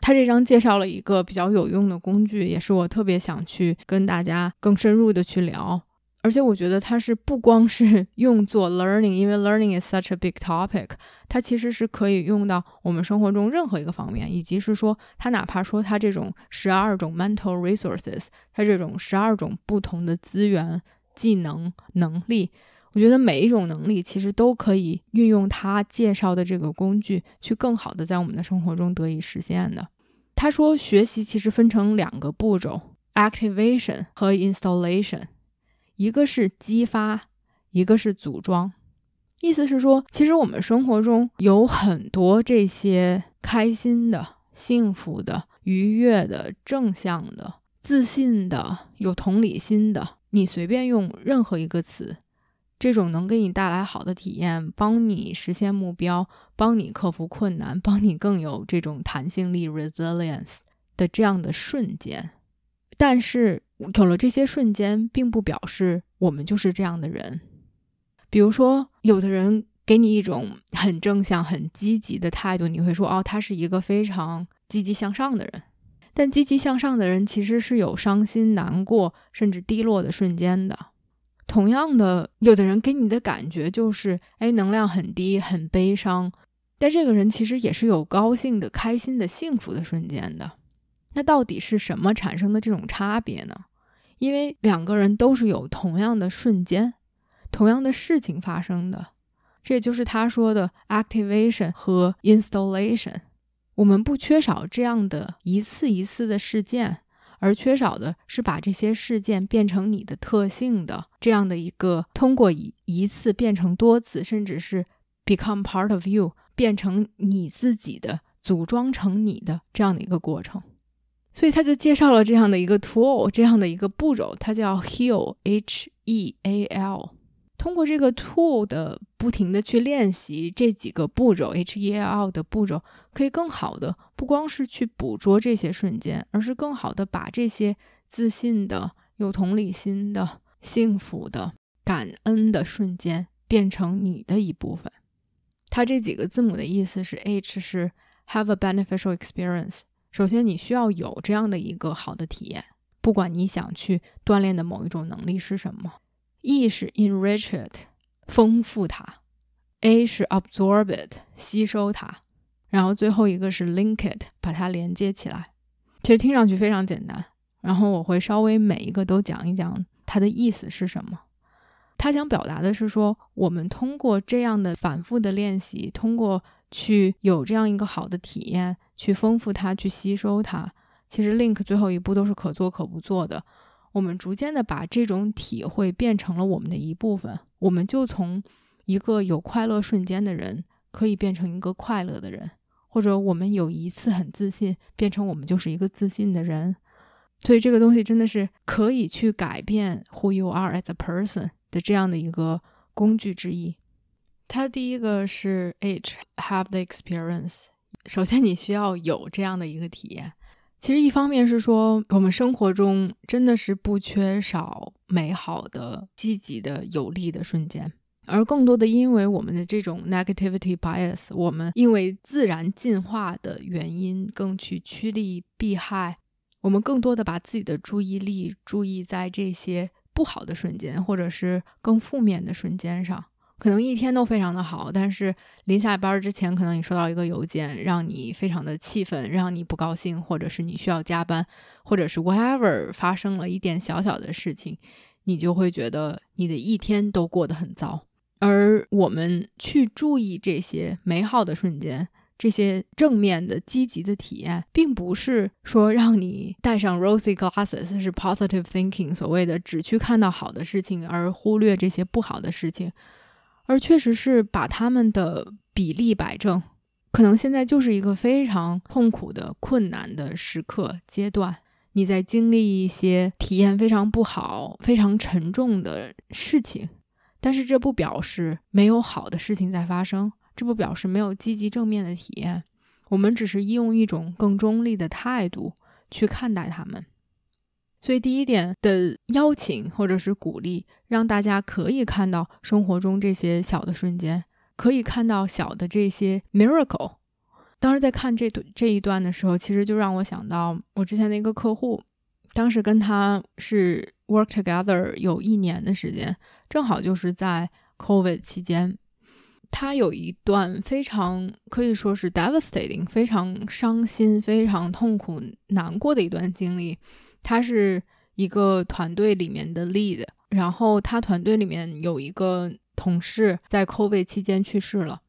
他这章介绍了一个比较有用的工具，也是我特别想去跟大家更深入的去聊。而且我觉得它是不光是 用作 learning，因为 learning is such a big topic，它其实是可以用到我们生活中任何一个方面，以及是说它哪怕说它这种十二种 mental resources，它这种十二种不同的资源、技能、能力，我觉得每一种能力其实都可以运用它介绍的这个工具去更好的在我们的生活中得以实现的。他说，学习其实分成两个步骤：activation 和 installation。一个是激发，一个是组装。意思是说，其实我们生活中有很多这些开心的、幸福的、愉悦的、正向的、自信的、有同理心的。你随便用任何一个词，这种能给你带来好的体验，帮你实现目标，帮你克服困难，帮你更有这种弹性力 （resilience） 的这样的瞬间。但是。有了这些瞬间，并不表示我们就是这样的人。比如说，有的人给你一种很正向、很积极的态度，你会说：“哦，他是一个非常积极向上的人。”但积极向上的人其实是有伤心、难过，甚至低落的瞬间的。同样的，有的人给你的感觉就是：哎，能量很低、很悲伤。但这个人其实也是有高兴的、开心的、幸福的瞬间的。那到底是什么产生的这种差别呢？因为两个人都是有同样的瞬间、同样的事情发生的，这也就是他说的 activation 和 installation。我们不缺少这样的一次一次的事件，而缺少的是把这些事件变成你的特性的这样的一个通过一一次变成多次，甚至是 become part of you 变成你自己的、组装成你的这样的一个过程。所以他就介绍了这样的一个 tool，这样的一个步骤，它叫 heal，h e a l。通过这个 tool 的不停的去练习这几个步骤，h e a l 的步骤，可以更好的不光是去捕捉这些瞬间，而是更好的把这些自信的、有同理心的、幸福的、感恩的瞬间变成你的一部分。它这几个字母的意思是 h 是 have a beneficial experience。首先，你需要有这样的一个好的体验，不管你想去锻炼的某一种能力是什么。E 是 enrich it，丰富它；A 是 absorb it，吸收它；然后最后一个是 link it，把它连接起来。其实听上去非常简单，然后我会稍微每一个都讲一讲它的意思是什么。他想表达的是说，我们通过这样的反复的练习，通过去有这样一个好的体验，去丰富它，去吸收它。其实 link 最后一步都是可做可不做的。我们逐渐的把这种体会变成了我们的一部分，我们就从一个有快乐瞬间的人，可以变成一个快乐的人，或者我们有一次很自信，变成我们就是一个自信的人。所以这个东西真的是可以去改变 who you are as a person 的这样的一个工具之一。它第一个是 H have the experience。首先，你需要有这样的一个体验。其实，一方面是说，我们生活中真的是不缺少美好的、积极的、有利的瞬间。而更多的因为我们的这种 negativity bias，我们因为自然进化的原因，更去趋利避害，我们更多的把自己的注意力注意在这些不好的瞬间，或者是更负面的瞬间上。可能一天都非常的好，但是临下班之前，可能你收到一个邮件，让你非常的气愤，让你不高兴，或者是你需要加班，或者是 whatever 发生了一点小小的事情，你就会觉得你的一天都过得很糟。而我们去注意这些美好的瞬间，这些正面的、积极的体验，并不是说让你戴上 rosy glasses 是 positive thinking，所谓的只去看到好的事情，而忽略这些不好的事情。而确实是把他们的比例摆正，可能现在就是一个非常痛苦的、困难的时刻阶段。你在经历一些体验非常不好、非常沉重的事情，但是这不表示没有好的事情在发生，这不表示没有积极正面的体验。我们只是用一种更中立的态度去看待他们。所以，第一点的邀请或者是鼓励，让大家可以看到生活中这些小的瞬间，可以看到小的这些 miracle。当时在看这这一段的时候，其实就让我想到我之前的一个客户，当时跟他是 work together 有一年的时间，正好就是在 COVID 期间，他有一段非常可以说是 devastating、非常伤心、非常痛苦、难过的一段经历。他是一个团队里面的 lead，然后他团队里面有一个同事在 COVID 期间去世了。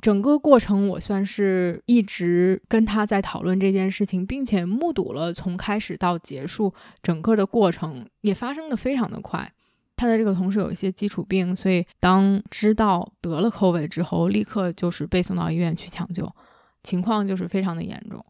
整个过程我算是一直跟他在讨论这件事情，并且目睹了从开始到结束整个的过程，也发生的非常的快。他的这个同事有一些基础病，所以当知道得了 COVID 之后，立刻就是被送到医院去抢救，情况就是非常的严重。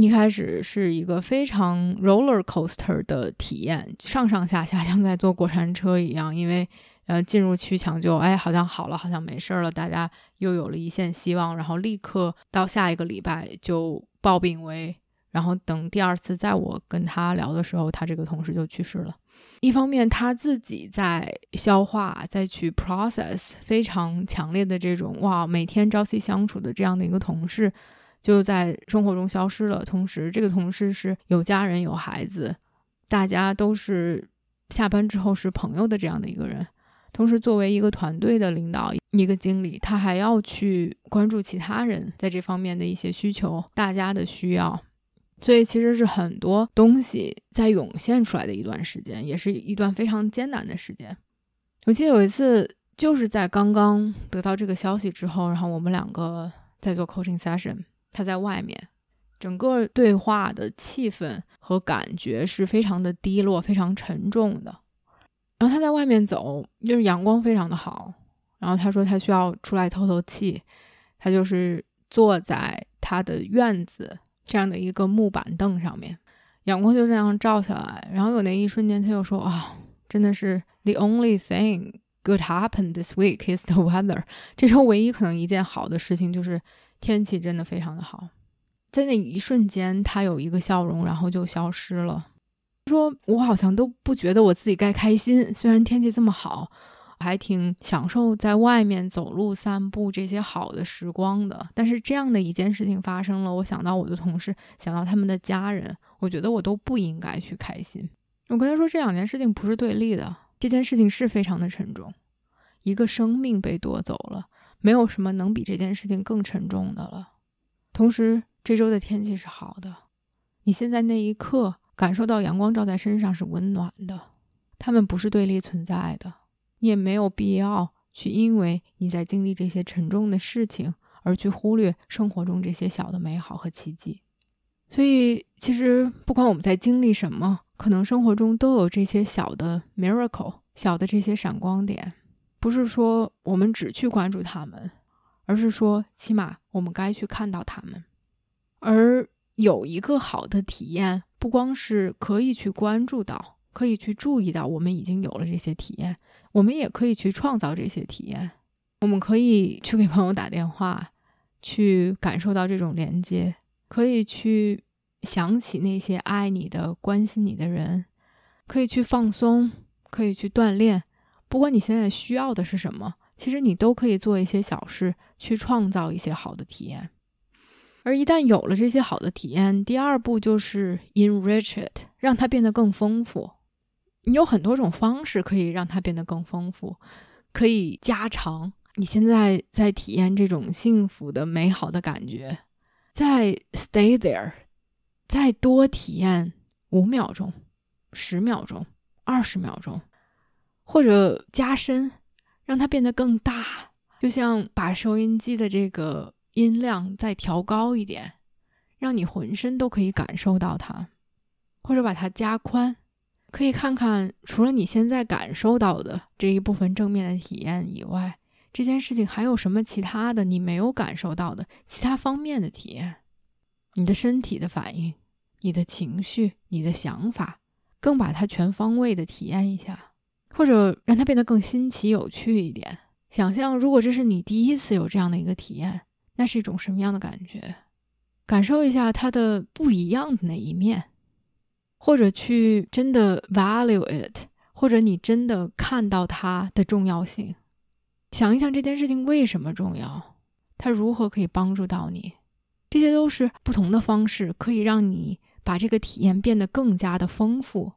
一开始是一个非常 roller coaster 的体验，上上下下 像在坐过山车一样。因为，呃，进入去抢救，哎，好像好了，好像没事了，大家又有了一线希望。然后立刻到下一个礼拜就暴病危。然后等第二次在我跟他聊的时候，他这个同事就去世了。一方面他自己在消化，再去 process 非常强烈的这种哇，每天朝夕相处的这样的一个同事。就在生活中消失了。同时，这个同事是有家人、有孩子，大家都是下班之后是朋友的这样的一个人。同时，作为一个团队的领导、一个经理，他还要去关注其他人在这方面的一些需求、大家的需要。所以，其实是很多东西在涌现出来的一段时间，也是一段非常艰难的时间。我记得有一次，就是在刚刚得到这个消息之后，然后我们两个在做 coaching session。他在外面，整个对话的气氛和感觉是非常的低落、非常沉重的。然后他在外面走，就是阳光非常的好。然后他说他需要出来透透气，他就是坐在他的院子这样的一个木板凳上面，阳光就这样照下来。然后有那一瞬间，他又说：“啊，真的是 the only thing good happened this week is the weather。这周唯一可能一件好的事情就是。”天气真的非常的好，在那一瞬间，他有一个笑容，然后就消失了。说我好像都不觉得我自己该开心，虽然天气这么好，还挺享受在外面走路散步这些好的时光的。但是这样的一件事情发生了，我想到我的同事，想到他们的家人，我觉得我都不应该去开心。我跟他说，这两件事情不是对立的，这件事情是非常的沉重，一个生命被夺走了。没有什么能比这件事情更沉重的了。同时，这周的天气是好的，你现在那一刻感受到阳光照在身上是温暖的，他们不是对立存在的。你也没有必要去因为你在经历这些沉重的事情而去忽略生活中这些小的美好和奇迹。所以，其实不管我们在经历什么，可能生活中都有这些小的 miracle，小的这些闪光点。不是说我们只去关注他们，而是说起码我们该去看到他们。而有一个好的体验，不光是可以去关注到，可以去注意到，我们已经有了这些体验，我们也可以去创造这些体验。我们可以去给朋友打电话，去感受到这种连接，可以去想起那些爱你的、关心你的人，可以去放松，可以去锻炼。不管你现在需要的是什么，其实你都可以做一些小事去创造一些好的体验。而一旦有了这些好的体验，第二步就是 enrich it，让它变得更丰富。你有很多种方式可以让它变得更丰富，可以加长你现在在体验这种幸福的美好的感觉，再 stay there，再多体验五秒钟、十秒钟、二十秒钟，或者加深，让它变得更大，就像把收音机的这个。音量再调高一点，让你浑身都可以感受到它，或者把它加宽，可以看看除了你现在感受到的这一部分正面的体验以外，这件事情还有什么其他的你没有感受到的其他方面的体验？你的身体的反应、你的情绪、你的想法，更把它全方位的体验一下，或者让它变得更新奇有趣一点。想象如果这是你第一次有这样的一个体验。那是一种什么样的感觉？感受一下它的不一样的那一面，或者去真的 value it，或者你真的看到它的重要性。想一想这件事情为什么重要，它如何可以帮助到你？这些都是不同的方式，可以让你把这个体验变得更加的丰富。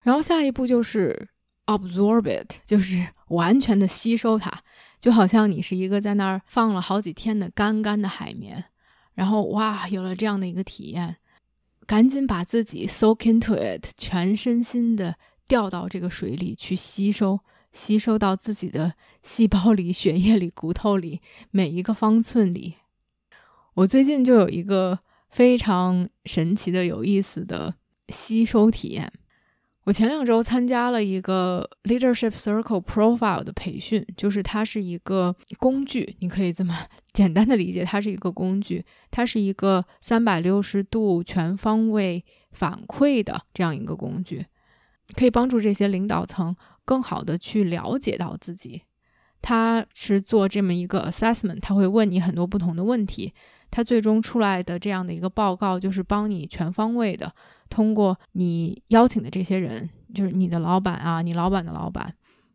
然后下一步就是 absorb it，就是完全的吸收它。就好像你是一个在那儿放了好几天的干干的海绵，然后哇，有了这样的一个体验，赶紧把自己 soak into it，全身心的掉到这个水里去吸收，吸收到自己的细胞里、血液里、骨头里每一个方寸里。我最近就有一个非常神奇的、有意思的吸收体验。我前两周参加了一个 Leadership Circle Profile 的培训，就是它是一个工具，你可以这么 简单的理解，它是一个工具，它是一个三百六十度全方位反馈的这样一个工具，可以帮助这些领导层更好的去了解到自己。他是做这么一个 assessment，他会问你很多不同的问题，他最终出来的这样的一个报告就是帮你全方位的。通过你邀请的这些人，就是你的老板啊，你老板的老板，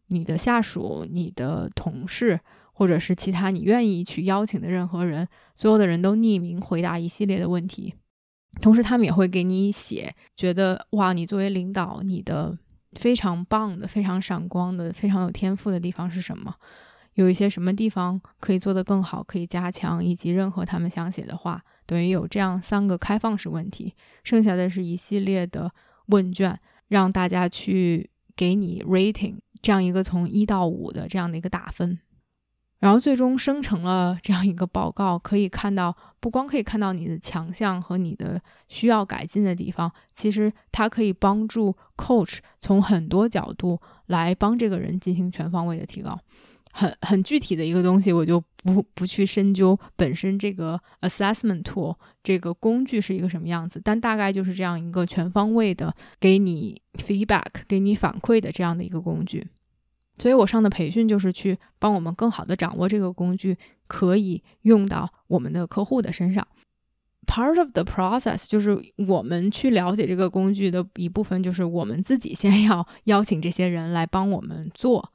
你的下属，你的同事，或者是其他你愿意去邀请的任何人，所有的人都匿名回答一系列的问题。同时，他们也会给你写，觉得哇，你作为领导，你的非常棒的、非常闪光的、非常有天赋的地方是什么？有一些什么地方可以做得更好，可以加强，以及任何他们想写的话。等于有这样三个开放式问题，剩下的是一系列的问卷，让大家去给你 rating，这样一个从一到五的这样的一个打分，然后最终生成了这样一个报告。可以看到，不光可以看到你的强项和你的需要改进的地方，其实它可以帮助 coach 从很多角度来帮这个人进行全方位的提高。很很具体的一个东西，我就不不去深究本身这个 assessment tool 这个工具是一个什么样子，但大概就是这样一个全方位的给你 feedback、给你反馈的这样的一个工具。所以我上的培训就是去帮我们更好的掌握这个工具，可以用到我们的客户的身上。Part of the process 就是我们去了解这个工具的一部分，就是我们自己先要 邀请这些人来帮我们做。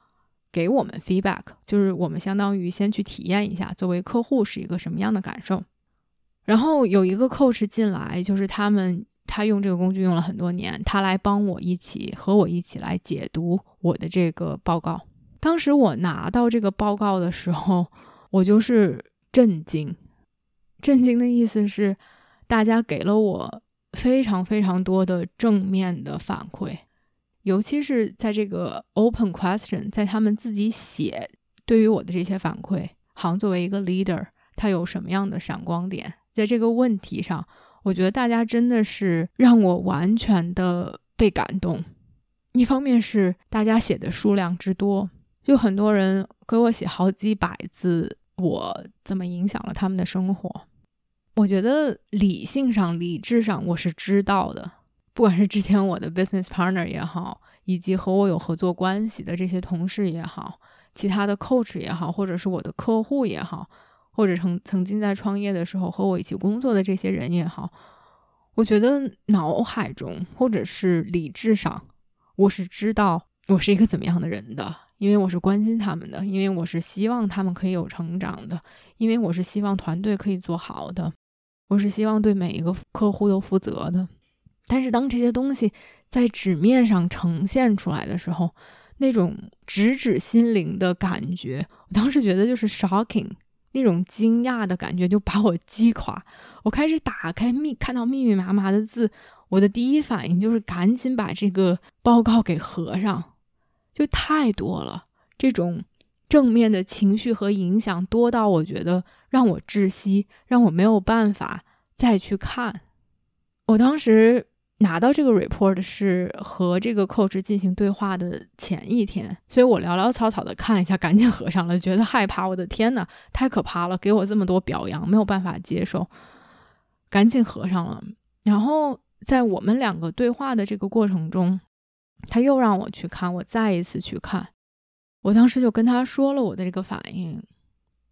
给我们 feedback，就是我们相当于先去体验一下作为客户是一个什么样的感受。然后有一个 coach 进来，就是他们他用这个工具用了很多年，他来帮我一起和我一起来解读我的这个报告。当时我拿到这个报告的时候，我就是震惊。震惊的意思是，大家给了我非常非常多的正面的反馈。尤其是在这个 open question，在他们自己写对于我的这些反馈，行作为一个 leader，他有什么样的闪光点，在这个问题上，我觉得大家真的是让我完全的被感动。一方面是大家写的数量之多，就很多人给我写好几百字，我怎么影响了他们的生活？我觉得理性上、理智上我是知道的。不管是之前我的 business partner 也好，以及和我有合作关系的这些同事也好，其他的 coach 也好，或者是我的客户也好，或者曾曾经在创业的时候和我一起工作的这些人也好，我觉得脑海中或者是理智上，我是知道我是一个怎么样的人的。因为我是关心他们的，因为我是希望他们可以有成长的，因为我是希望团队可以做好的，我是希望对每一个客户都负责的。但是当这些东西在纸面上呈现出来的时候，那种直指心灵的感觉，我当时觉得就是 shocking，那种惊讶的感觉就把我击垮。我开始打开密，看到密密麻麻的字，我的第一反应就是赶紧把这个报告给合上，就太多了。这种正面的情绪和影响多到我觉得让我窒息，让我没有办法再去看。我当时。拿到这个 report 是和这个 coach 进行对话的前一天，所以我潦潦草草的看了一下，赶紧合上了，觉得害怕。我的天呐，太可怕了！给我这么多表扬，没有办法接受，赶紧合上了。然后在我们两个对话的这个过程中，他又让我去看，我再一次去看。我当时就跟他说了我的这个反应，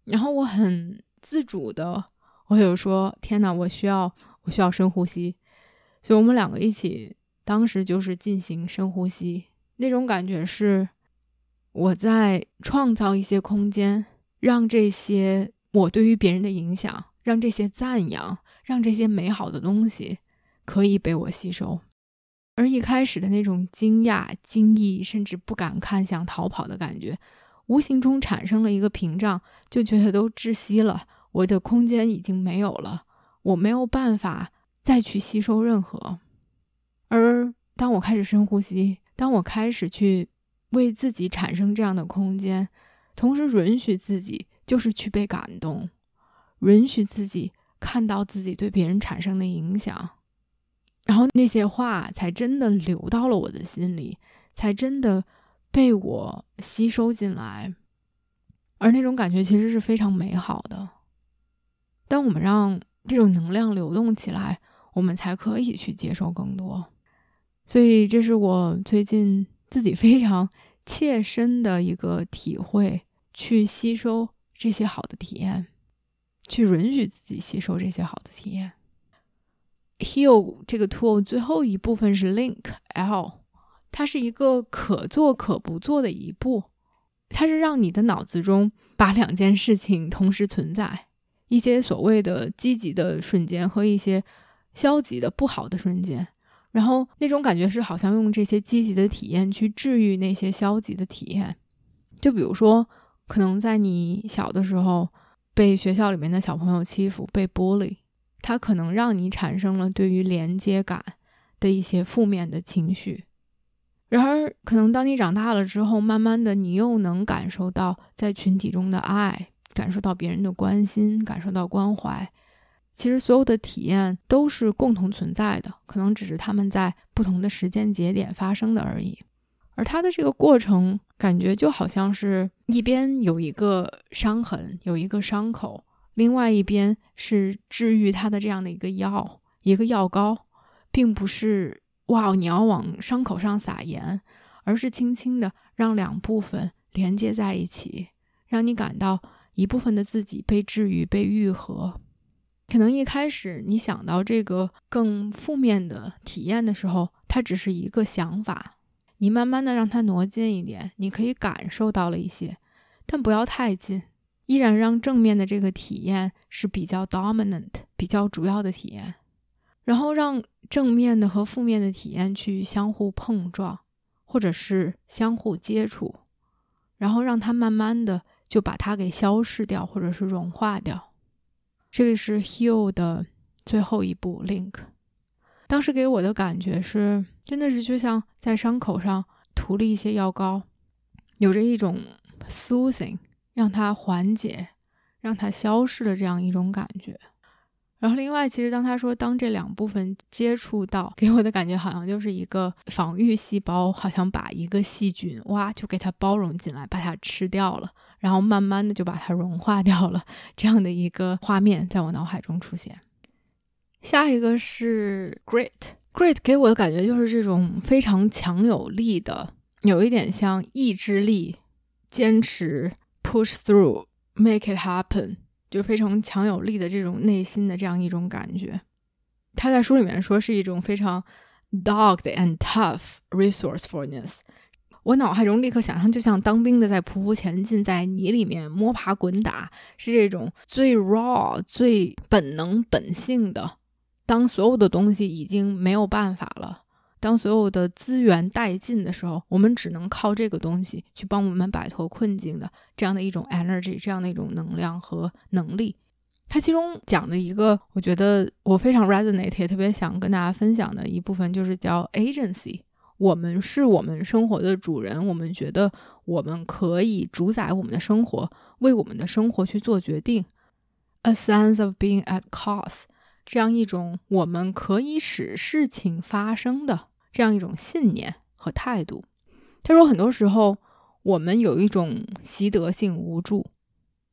然后我很自主的，我有说：“天呐，我需要，我需要深呼吸。”所以，我们两个一起，当时就是进行深呼吸，那种感觉是我在创造一些空间，让这些我对于别人的影响，让这些赞扬，让这些美好的东西可以被我吸收。而一开始的那种惊讶、惊异，甚至不敢看、想逃跑的感觉，无形中产生了一个屏障，就觉得都窒息了，我的空间已经没有了，我没有办法。再去吸收任何，而当我开始深呼吸，当我开始去为自己产生这样的空间，同时允许自己就是去被感动，允许自己看到自己对别人产生的影响，然后那些话才真的流到了我的心里，才真的被我吸收进来，而那种感觉其实是非常美好的。当我们让这种能量流动起来。我们才可以去接受更多，所以这是我最近自己非常 切身的一个体会：去吸收这些好的体验，去允许自己吸收这些好的体验。Heal 这个 tool 最后一部分是 Link L，它是一个可做可不做的一步，它是让你的脑子中把两件事情同时存在，一些所谓的积极的瞬间和一些。消极的、不好的瞬间，然后那种感觉是好像用这些积极的体验去治愈那些消极的体验。就比如说，可能在你小的时候被学校里面的小朋友欺负、被 bully，它可能让你产生了对于连接感的一些负面的情绪。然而，可能当你长大了之后，慢慢的你又能感受到在群体中的爱，感受到别人的关心，感受到关怀。其实所有的体验都是共同存在的，可能只是他们在不同的时间节点发生的而已。而它的这个过程，感觉就好像是一边有一个伤痕，有一个伤口，另外一边是治愈它的这样的一个药，一个药膏，并不是哇，你要往伤口上撒盐，而是轻轻的让两部分连接在一起，让你感到一部分的自己被治愈、被愈合。可能一开始你想到这个更负面的体验的时候，它只是一个想法。你慢慢的让它挪近一点，你可以感受到了一些，但不要太近，依然让正面的这个体验是比较 dominant、比较主要的体验。然后让正面的和负面的体验去相互碰撞，或者是相互接触，然后让它慢慢的就把它给消失掉，或者是融化掉。这个是 heal 的最后一步 link。当时给我的感觉是，真的是就像在伤口上涂了一些药膏，有着一种 soothing，让它缓解、让它消失的这样一种感觉。然后，另外，其实当他说当这两部分接触到，给我的感觉好像就是一个防御细胞，好像把一个细菌哇就给它包容进来，把它吃掉了，然后慢慢的就把它融化掉了，这样的一个画面在我脑海中出现。下一个是 grit，grit 给我的感觉就是这种非常强有力的，有一点像意志力，坚持 push through，make it happen。就非常强有力的这种内心的这样一种感觉，他在书里面说是一种非常 dogged and tough resourcefulness。我脑海中立刻想象，就像当兵的在匍匐前进，在泥里面摸爬滚打，是这种最 raw、最本能、本性的。当所有的东西已经没有办法了，当所有的资源殆尽的时候，我们只能靠这个东西去帮我们摆脱困境的这样的一种 energy，这样的一种能量和能力。它其中讲的一个，我觉得我非常 resonate，也特别想跟大家分享的一部分，就是叫 agency。我们是我们生活的主人，我们觉得我们可以主宰我们的生活，为我们的生活去做决定。A sense of being at cause，这样一种我们可以使事情发生的这样一种信念和态度。他说，很多时候我们有一种习得性无助，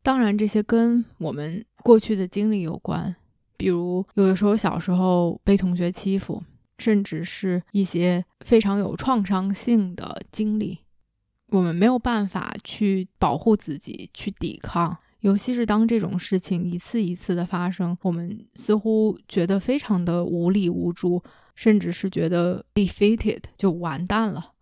当然这些跟我们过去的经历有关，比如有的时候小时候被同学欺负。甚至是一些非常有创伤性的经历，我们没有办法去保护自己，去抵抗。尤其是当这种事情一次一次的发生，我们似乎觉得非常的无力无助，甚至是觉得 defeated 就完蛋了。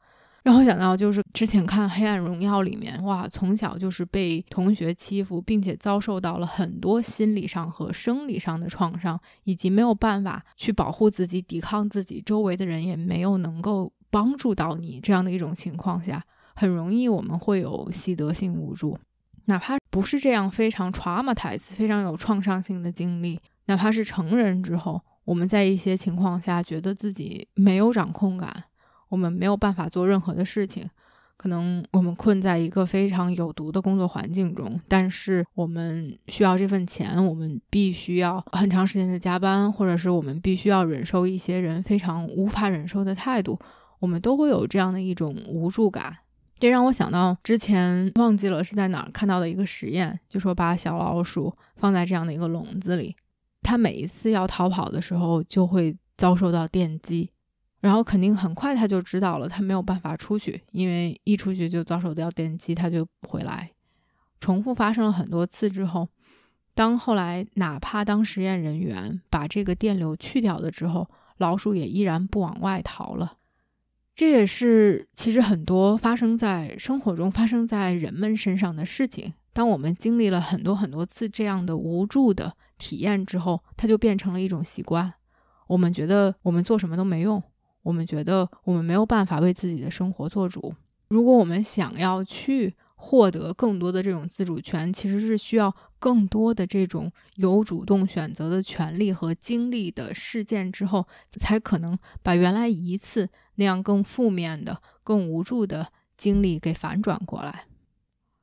让我想到，就是之前看《黑暗荣耀》里面，哇，从小就是被同学欺负，并且遭受到了很多心理上和生理上的创伤，以及没有办法去保护自己、抵抗自己，周围的人也没有能够帮助到你这样的一种情况下，很容易我们会有习得性无助，哪怕不是这样非常 traumatize，、非常有创伤性的经历，哪怕是成人之后，我们在一些情况下觉得自己没有掌控感。我们没有办法做任何的事情，可能我们困在一个非常有毒的工作环境中，但是我们需要这份钱，我们必须要很长时间的加班，或者是我们必须要忍受一些人非常无法忍受的态度，我们都会有这样的一种无助感。这让我想到之前忘记了是在哪儿看到的一个实验，就说把小老鼠放在这样的一个笼子里，它每一次要逃跑的时候就会遭受到电击。然后肯定很快他就知道了，他没有办法出去，因为一出去就遭受到电击，他就回来。重复发生了很多次之后，当后来哪怕当实验人员把这个电流去掉了之后，老鼠也依然不往外逃了。这也是其实很多发生在生活中、发生在人们身上的事情。当我们经历了很多很多次这样的无助的体验之后，它就变成了一种习惯。我们觉得我们做什么都没用。我们觉得我们没有办法为自己的生活做主。如果我们想要去获得更多的这种自主权，其实是需要更多的这种有主动选择的权利和经历的事件之后，才可能把原来一次那样更负面的、更无助的经历给反转过来。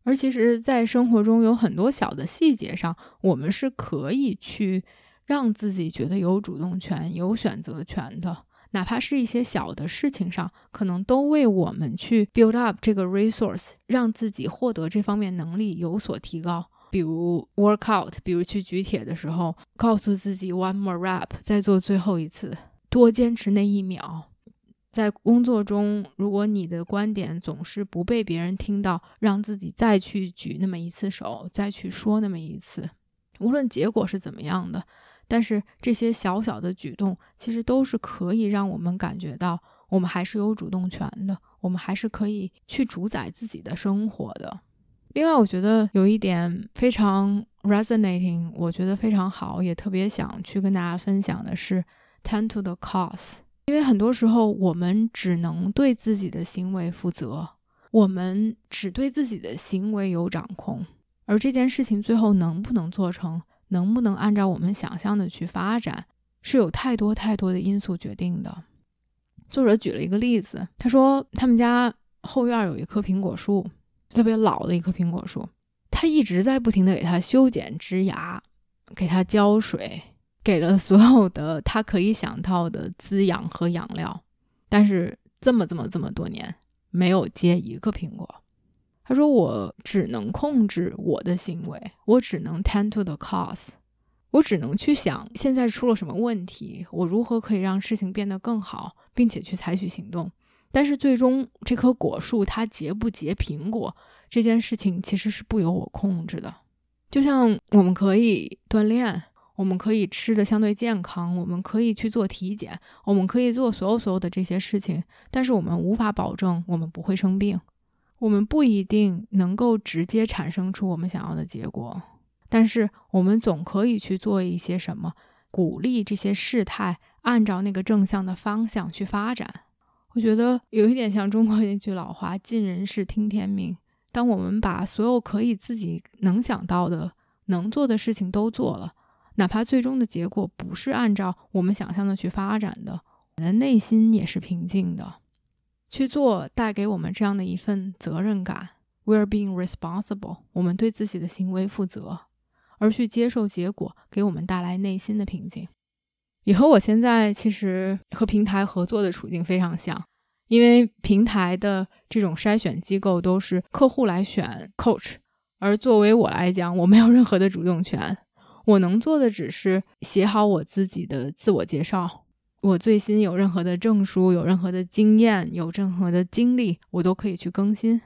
而其实，在生活中有很多小的细节上，我们是可以去让自己觉得有主动权、有选择权的。哪怕是一些小的事情上，可能都为我们去 build up 这个 resource，让自己获得这方面能力有所提高。比如 workout，比如去举铁的时候，告诉自己 one more rep，再做最后一次，多坚持那一秒。在工作中，如果你的观点总是不被别人听到，让自己再去举那么一次手，再去说那么一次，无论结果是怎么样的。但是这些小小的举动，其实都是可以让我们感觉到，我们还是有主动权的，我们还是可以去主宰自己的生活的。另外，我觉得有一点非常 resonating，我觉得非常好，也特别想去跟大家分享的是 tend to the cause。因为很多时候，我们只能对自己的行为负责，我们只对自己的行为有掌控，而这件事情最后能不能做成？能不能按照我们想象的去发展，是有太多太多的因素决定的。作者举了一个例子，他说他们家后院有一棵苹果树，特别老的一棵苹果树，他一直在不停的给它修剪枝芽，给它浇水，给了所有的他可以想到的滋养和养料，但是这么这么这么多年，没有结一个苹果。他说：“我只能控制我的行为，我只能 tend to the cause，我只能去想现在出了什么问题，我如何可以让事情变得更好，并且去采取行动。但是最终这棵果树它结不结苹果这件事情其实是不由我控制的。就像我们可以锻炼，我们可以吃的相对健康，我们可以去做体检，我们可以做所有所有的这些事情，但是我们无法保证我们不会生病，我们不一定能够直接产生出我们想要的结果，但是我们总可以去做一些什么，鼓励这些事态按照那个正向的方向去发展。我觉得有一点像中国那句老话：“尽人事，听天命。”当我们把所有可以自己能想到的、能做的事情都做了。哪怕最终的结果不是按照我们想象的去发展的，我们的内心也是平静的。去做带给我们这样的一份责任感，we're being responsible，我们对自己的行为负责，而去接受结果，给我们带来内心的平静。也和我现在其实和平台合作的处境非常像，因为平台的这种筛选机构都是客户来选 coach，而作为我来讲，我没有任何的主动权。我能做的只是写好我自己的自我介绍。我最新有任何的证书、有任何的经验、有任何的经历，我都可以去更新。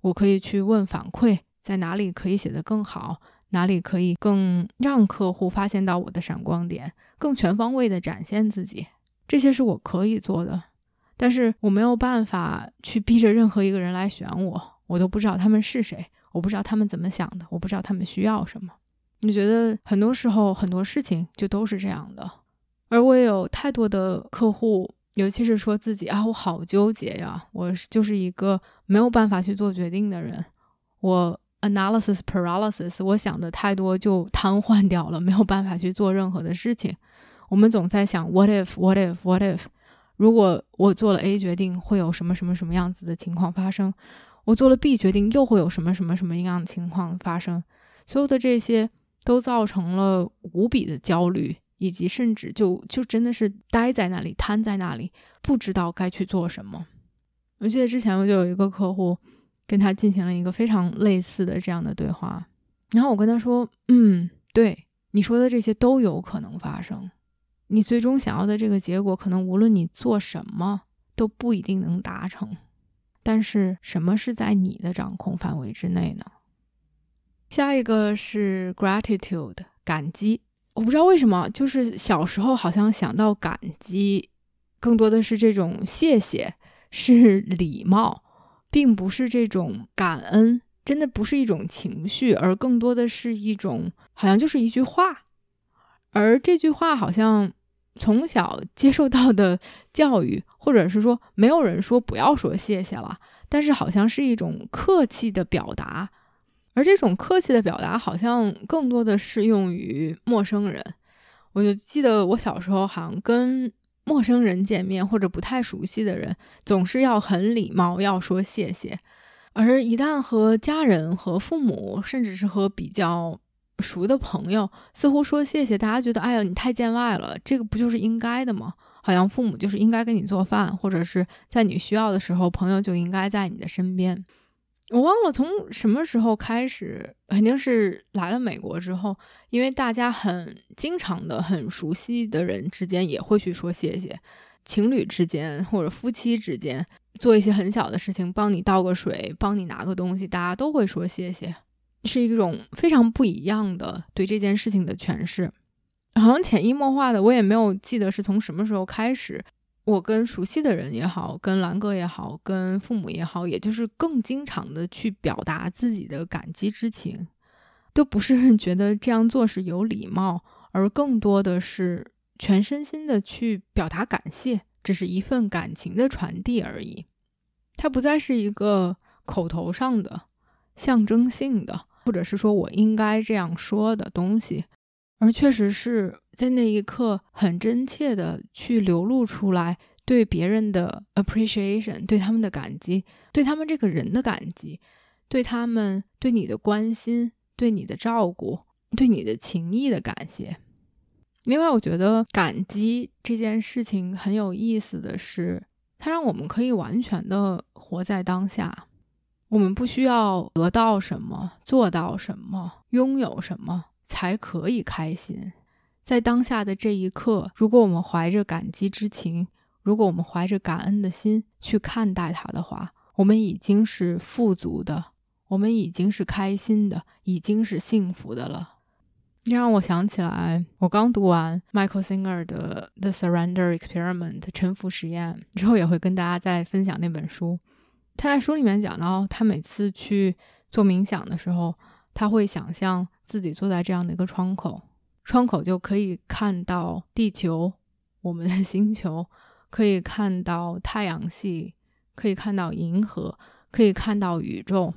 我可以去问反馈，在哪里可以写得更好，哪里可以更让客户发现到我的闪光点，更全方位的展现自己。这些是我可以做的，但是我没有办法去逼着任何一个人来选我。我都不知道他们是谁，我不知道他们怎么想的，我不知道他们需要什么。你觉得很多时候很多事情就都是这样的，而我有太多的客户，尤其是说自己啊，我好纠结呀，我就是一个没有办法去做决定的人，我 analysis paralysis，我想的太多就瘫痪掉了，没有办法去做任何的事情。我们总在想 what if what if what if，如果我做了 A 决定，会有什么什么什么样子的情况发生？我做了 B 决定，又会有什么什么什么样的情况发生？所有的这些。都造成了无比的焦虑，以及甚至就就真的是待在那里，瘫在那里，不知道该去做什么。我记得之前我就有一个客户，跟他进行了一个非常类似的这样的对话，然后我跟他说：“嗯，对你说的这些都有可能发生，你最终想要的这个结果，可能无论你做什么都不一定能达成。但是什么是在你的掌控范围之内呢？”下一个是 gratitude，感激。我不知道为什么，就是小时候好像想到感激，更多的是这种谢谢，是礼貌，并不是这种感恩，真的不是一种情绪，而更多的是一种，好像就是一句话。而这句话好像从小 接受到的教育，或者是说没有人说不要说谢谢了，但是好像是一种客气的表达。而这种客气的表达，好像更多的适用于陌生人。我就记得我小时候，好像跟陌生人见面或者不太熟悉的人，总是要很礼貌，要说谢谢。而一旦和家人、和父母，甚至是和比较熟的朋友，似乎说谢谢，大家觉得，哎呀，你太见外了，这个不就是应该的吗？好像父母就是应该给你做饭，或者是在你需要的时候，朋友就应该在你的身边。我忘了从什么时候开始，肯定是来了美国之后，因为大家很经常的、很熟悉的人之间也会去说谢谢，情侣之间或者夫妻之间做一些很小的事情，帮你倒个水、帮你拿个东西，大家都会说谢谢，是一种非常不一样的对这件事情的诠释，好像潜移默化的，我也没有记得是从什么时候开始。我跟熟悉的人也好，跟兰哥也好，跟父母也好，也就是更经常的去表达自己的感激之情，都不是觉得这样做是有礼貌，而更多的是全身心的去表达感谢，只是一份感情的传递而已。它不再是一个口头上的、象征性的，或者是说我应该这样说的东西。而确实是在那一刻很真切的去流露出来对别人的 appreciation，对他们的感激，对他们这个人的感激，对他们对你的关心，对你的照顾，对你的情谊的感谢。另外，我觉得感激这件事情很有意思的是，它让我们可以完全的活在当下。我们不需要得到什么，做到什么，拥有什么。才可以开心，在当下的这一刻，如果我们怀着感激之情，如果我们怀着感恩的心去看待它的话，我们已经是富足的，我们已经是开心的，已经是幸福的了。这让我想起来，我刚读完 Michael Singer 的《The Surrender Experiment》沉浮实验之后，也会跟大家再分享那本书。他在书里面讲到，他每次去做冥想的时候，他会想象自己坐在这样的一个窗口，窗口就可以看到地球，我们的 星球，可以看到太阳系，可以看到银河，可以看到宇宙。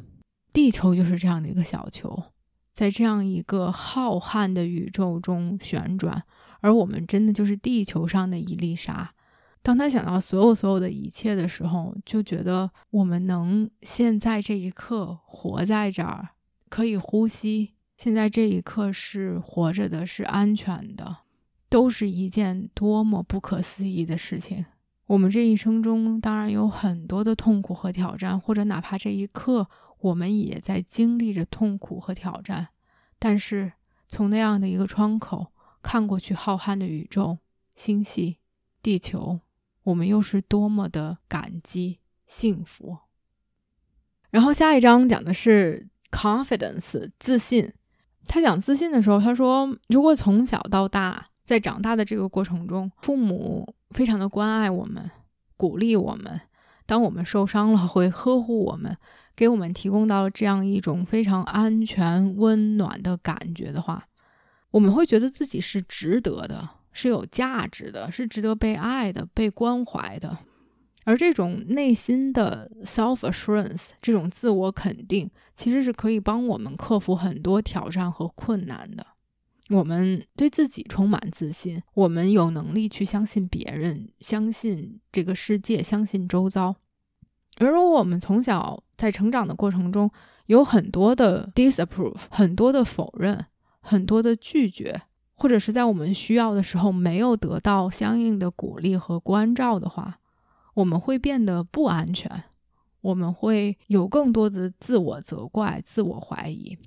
地球就是这样的一个小球。在这样一个浩瀚的宇宙中旋转，而我们真的就是地球上的一粒沙。当他想到所有所有的一切的时候，就觉得我们能现在这一刻活在这儿，可以呼吸，现在这一刻是活着的，是安全的，都是一件多么不可思议的事情。我们这一生中当然有很多的痛苦和挑战，或者哪怕这一刻。我们也在经历着痛苦和挑战，但是从那样的一个窗口看过去，浩瀚的宇宙、星系、地球，我们又是多么的感激、幸福。然后下一章讲的是 confidence 自信。他讲自信的时候，他说：“如果从小到大，在长大的这个过程中，父母非常的关爱我们，鼓励我们，当我们受伤了，会呵护我们。”给我们提供到这样一种非常安全、温暖的感觉的话，我们会觉得自己是值得的，是有价值的，是值得被爱的、被关怀的。而这种内心的 self assurance，这种自我肯定，其实是可以帮我们克服很多挑战和困难的。我们对自己充满自信，我们有能力去相信别人，相信这个世界，相信周遭。而如果我们从小在成长的过程中有很多的 disapprove，很多的否认，很多的拒绝，或者是在我们需要的时候没有得到相应的鼓励和关照的话，我们会变得不安全，我们会有更多的自我责怪、自我怀疑。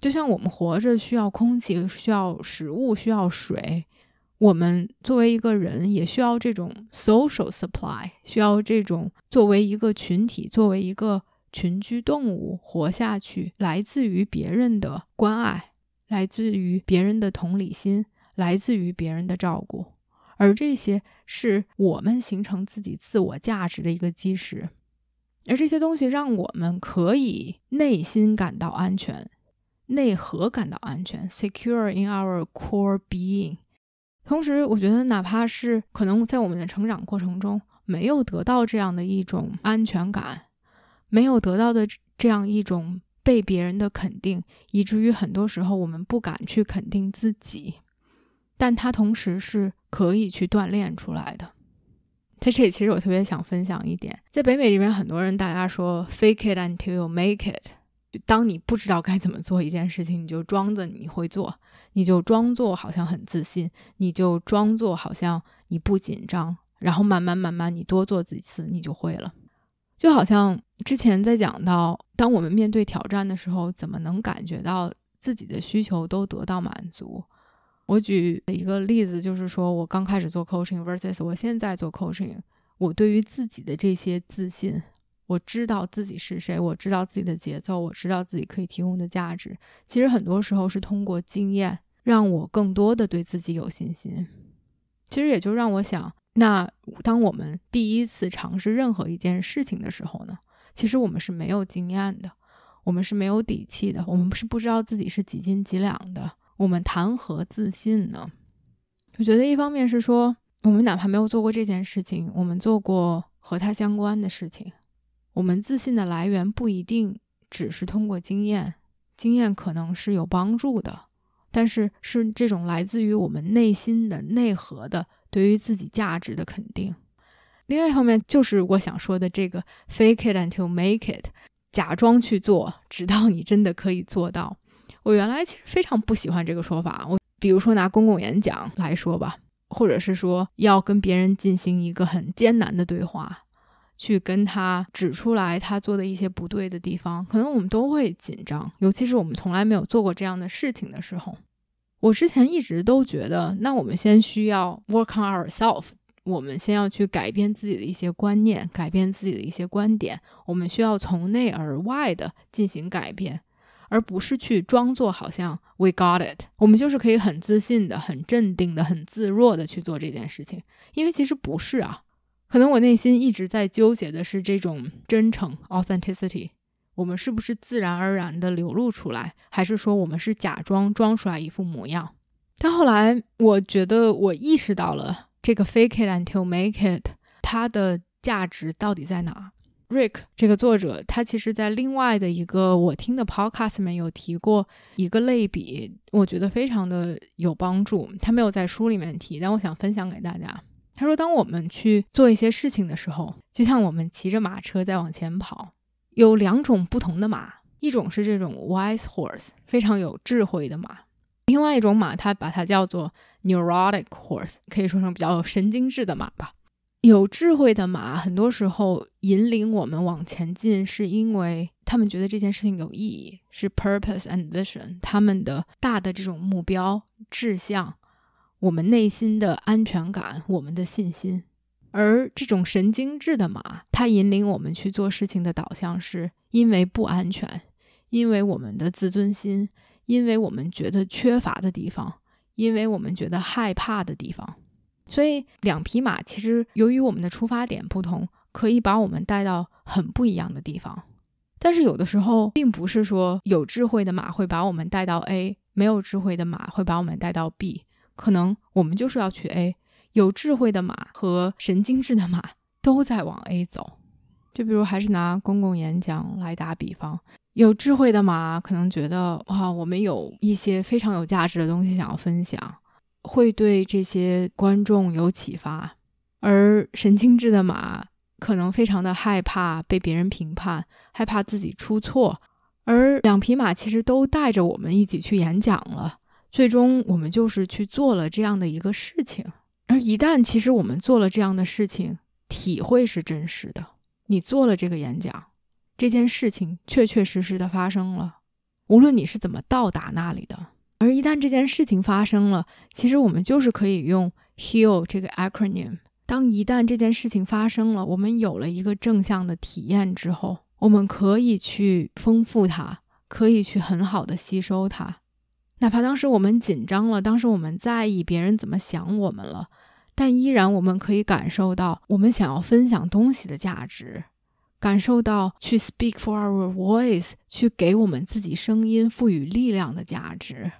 就像我们活着需要空气、需要食物、需要水。我们作为一个人，也需要这种 social supply，需要这种作为一个群体、作为一个群居动物活下去，来自于别人的关爱，来自于别人的同理心，来自于别人的照顾，而这些是我们形成自己自我价值的一个基石，而这些东西让我们可以内心感到安全，内核感到安全，secure in our core being。同时，我觉得哪怕是可能在我们的成长过程中没有得到这样的一种安全感，没有得到的这样一种被别人的肯定，以至于很多时候我们不敢去肯定自己，但它同时是可以去锻炼出来的。在这里，其实我特别想分享一点，在北美这边，很多人大家说 “fake it until you make it”，就当你不知道该怎么做一件事情，你就装着你会做。你就装作好像很自信，你就装作好像你不紧张，然后慢慢慢慢，你多做几次，你就会了。就好像之前在讲到，当我们面对挑战的时候，怎么能感觉到自己的需求都得到满足？我举一个例子，就是说我刚开始做 coaching versus 我现在做 coaching，我对于自己的这些自信。我知道自己是谁，我知道自己的节奏，我知道自己可以提供的价值。其实很多时候是通过经验，让我更多的对自己有信心。其实也就让我想，那当我们第一次尝试任何一件事情的时候呢？其实我们是没有经验的，我们是没有底气的，我们是不知道自己是几斤几两的，我们谈何自信呢？我觉得一方面是说，我们哪怕没有做过这件事情，我们做过和它相关的事情。我们自信的来源不一定只是通过经验，经验可能是有帮助的，但是是这种来自于我们内心的内核的对于自己价值的肯定。另外一方面就是我想说的这个 “fake it until make it”，假装去做，直到你真的可以做到。我原来其实非常不喜欢这个说法。我比如说拿公共演讲来说吧，或者是说要跟别人进行一个很艰难的对话。去跟他指出来他做的一些不对的地方，可能我们都会紧张，尤其是我们从来没有做过这样的事情的时候。我之前一直都觉得，那我们先需要 work on ourselves，我们先要去改变自己的一些观念，改变自己的一些观点，我们需要从内而外的进行改变。而不是去装作好像 we got it，我们就是可以很自信的、很镇定的、很自若的去做这件事情，因为其实不是啊。可能我内心一直在纠结的是这种真诚 authenticity，我们是不是自然而然的流露出来，还是说我们是假装装出来一副模样？但后来我觉得我意识到了这个 fake it until make it，它的价值到底在哪？Rick 这个作者，他其实在另外的一个我听的 podcast 里面有提过一个类比，我觉得非常的有帮助。他没有在书里面提，但我想分享给大家。他说：“当我们去做一些事情的时候，就像我们骑着马车在往前跑，有两种不同的马，一种是这种 wise horse，非常有智慧的马；另外一种马，他把它叫做 neurotic horse，可以说成比较有神经质的马吧。有智慧的马，很多时候引领我们往前进，是因为他们觉得这件事情有意义，是 purpose and vision，他们的大的这种目标志向。”我们内心的安全感，我们的信心，而这种神经质的马，它引领我们去做事情的导向，是因为不安全，因为我们的自尊心，因为我们觉得缺乏的地方，因为我们觉得害怕的地方。所以，两匹马其实由于我们的出发点不同，可以把我们带到很不一样的地方。但是，有的时候并不是说有智慧的马会把我们带到 A，没有智慧的马会把我们带到 B。可能我们就是要去 A，有智慧的马和神经质的马都在往 A 走。就比如还是拿公共演讲来打比方，有智慧的马可能觉得哇，我们有一些非常有价值的东西想要分享，会对这些观众有启发；而神经质的马可能非常的害怕被别人评判，害怕自己出错。而两匹马其实都带着我们一起去演讲了。最终，我们就是去做了这样的一个事情，而一旦其实我们做了这样的事情，体会是真实的。你做了这个演讲，这件事情确确实实的发生了，无论你是怎么到达那里的。而一旦这件事情发生了，其实我们就是可以用 HEAL 这个 acronym。当一旦这件事情发生了，我们有了一个正向的体验之后，我们可以去丰富它，可以去很好的吸收它。哪怕当时我们紧张了，当时我们在意别人怎么想我们了，但依然我们可以感受到我们想要分享东西的价值，感受到去 speak for our voice，去给我们自己声音赋予力量的价值，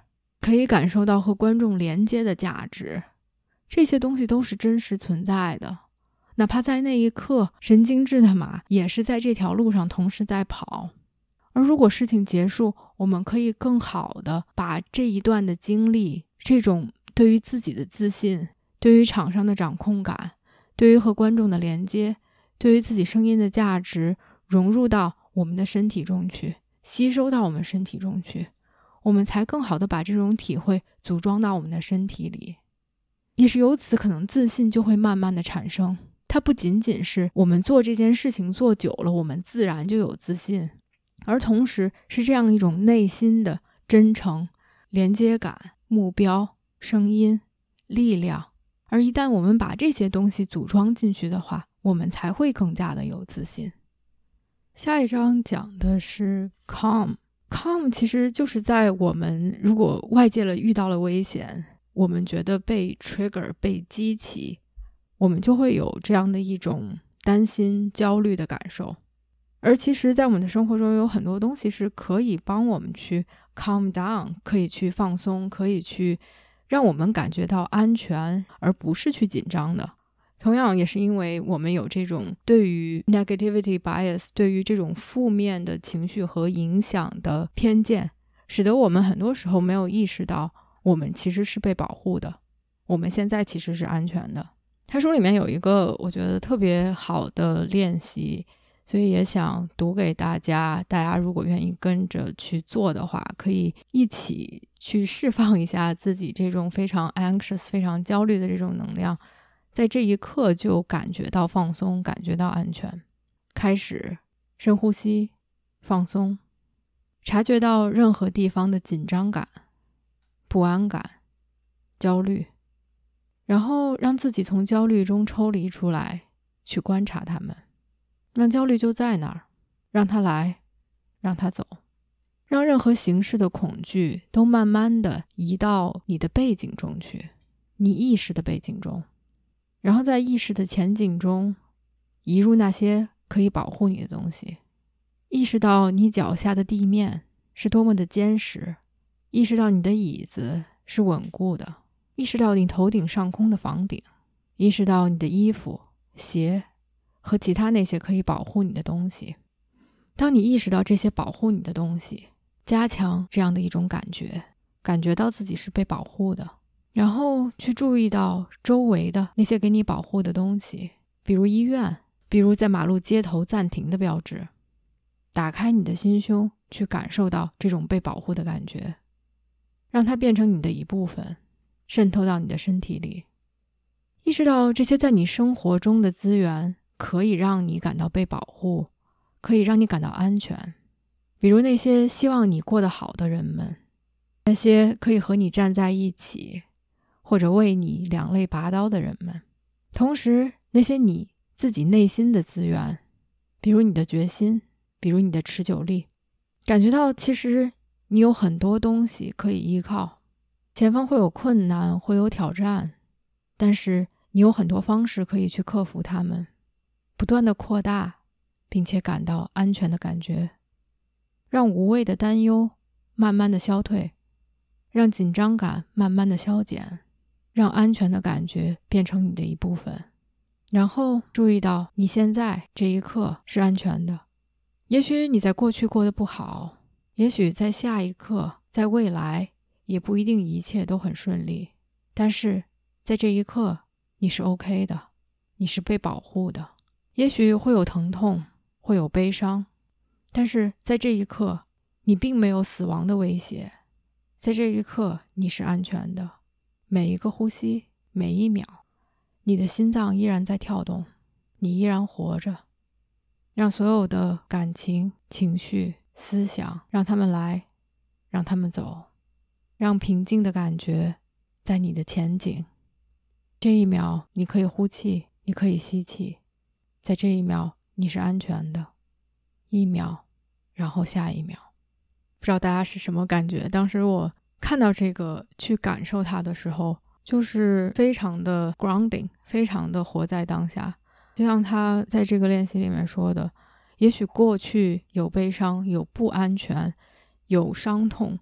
可以感受到和观众连接的价值，这些东西都是真实存在的。哪怕在那一刻，神经质的马也是在这条路上同时在跑。而如果事情结束，我们可以更好的把这一段的经历，这种对于自己的自信，对于场上的掌控感，对于和观众的连接，对于自己声音的价值，融入到我们的身体中去，吸收到我们身体中去，我们才更好的把这种体会组装到我们的身体里，也是由此可能自信就会慢慢的产生。它不仅仅是我们做这件事情做久了，我们自然就有自信。而同时是这样一种内心的真诚、连接感、目标、声音、力量。而一旦我们把这些东西组装进去的话，我们才会更加的有自信。下一章讲的是 calm calm 其实就是在我们如果外界了遇到了危险，我们觉得被 trigger 被激起，我们就会有这样的一种担心、焦虑的感受。而其实，在我们的生活中，有很多东西是可以帮我们去 calm down，可以去放松，可以去让我们感觉到安全，而不是去紧张的。同样，也是因为我们有这种对于 negativity bias，对于这种负面的情绪和影响的偏见，使得我们很多时候没有意识到，我们其实是被保护的，我们现在其实是安全的。他书里面有一个我觉得特别好的练习。所以也想读给大家，大家如果愿意跟着去做的话，可以一起去释放一下自己这种非常 anxious、非常焦虑的这种能量，在这一刻就感觉到放松，感觉到安全。开始深呼吸，放松，察觉到任何地方的紧张感、不安感、焦虑，然后让自己从焦虑中抽离出来，去观察他们。让焦虑就在那儿，让他来，让他走。让任何形式的恐惧都慢慢的移到你的背景中去，你意识的背景中，然后在意识的前景中移入那些可以保护你的东西，意识到你脚下的地面是多么的坚实，意识到你的椅子是稳固的，意识到你头顶上空的房顶，意识到你的衣服、鞋和其他那些可以保护你的东西。当你意识到这些保护你的东西，加强这样的一种感觉，感觉到自己是被保护的，然后去注意到周围的那些给你保护的东西，比如医院，比如在马路街头暂停的标志。打开你的心胸，去感受到这种被保护的感觉，让它变成你的一部分，渗透到你的身体里。意识到这些在你生活中的资源可以让你感到被保护。可以让你感到安全，比如那些希望你过得好的人们，那些可以和你站在一起，或者为你两肋拔刀的人们。同时，那些你自己内心的资源，比如你的决心，比如你的持久力，感觉到其实你有很多东西可以依靠。前方会有困难，会有挑战，但是你有很多方式可以去克服它们，不断的扩大。并且感到安全的感觉，让无谓的担忧慢慢的消退，让紧张感慢慢的消减，让安全的感觉变成你的一部分。然后注意到你现在这一刻是安全的。也许你在过去过得不好，也许在下一刻，在未来也不一定一切都很顺利。但是在这一刻，你是 OK 的，你是被保护的。也许会有疼痛。会有悲伤，但是在这一刻，你并没有死亡的威胁。在这一刻，你是安全的。每一个呼吸，每一秒，你的心脏依然在跳动，你依然活着。让所有的感情、情绪、思想，让他们来，让他们走，让平静的感觉在你的前景。这一秒，你可以呼气，你可以吸气，在这一秒。你是安全的，一秒，然后下一秒，不知道大家是什么感觉？当时我看到这个去感受它的时候，就是非常的 grounding，非常的活在当下。就像他在这个练习里面说的，也许过去有悲伤、有不安全、有伤痛，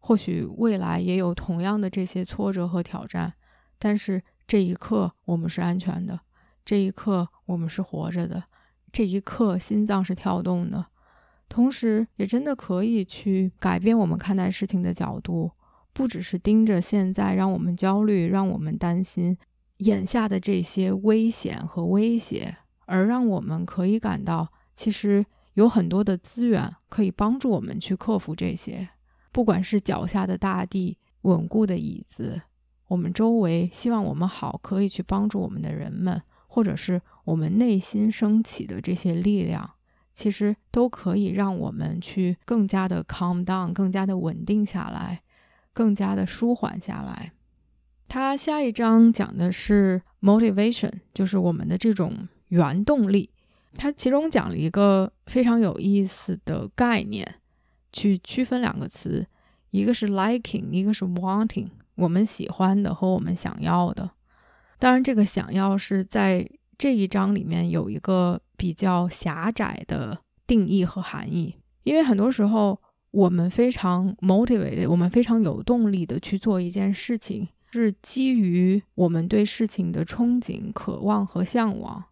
或许未来也有同样的这些挫折和挑战，但是这一刻我们是安全的，这一刻我们是活着的。这一刻，心脏是跳动的，同时也真的可以去改变我们看待事情的角度，不只是盯着现在让我们焦虑、让我们担心眼下的这些危险和威胁，而让我们可以感到，其实有很多的资源可以帮助我们去克服这些。不管是脚下的大地、稳固的椅子，我们周围希望我们好可以去帮助我们的人们。或者是我们内心升起的这些力量，其实都可以让我们去更加的 calm down，更加的稳定下来，更加的舒缓下来。他下一章讲的是 motivation，就是我们的这种原动力。他其中讲了一个非常有意思的概念，去区分两个词，一个是 liking，一个是 wanting，我们喜欢的和我们想要的。当然，这个想要是在这一章里面有一个比较狭窄的定义和含义，因为很多时候我们非常 motivated，我们非常有动力的去做一件事情，是基于我们对事情的憧憬、渴望和向往。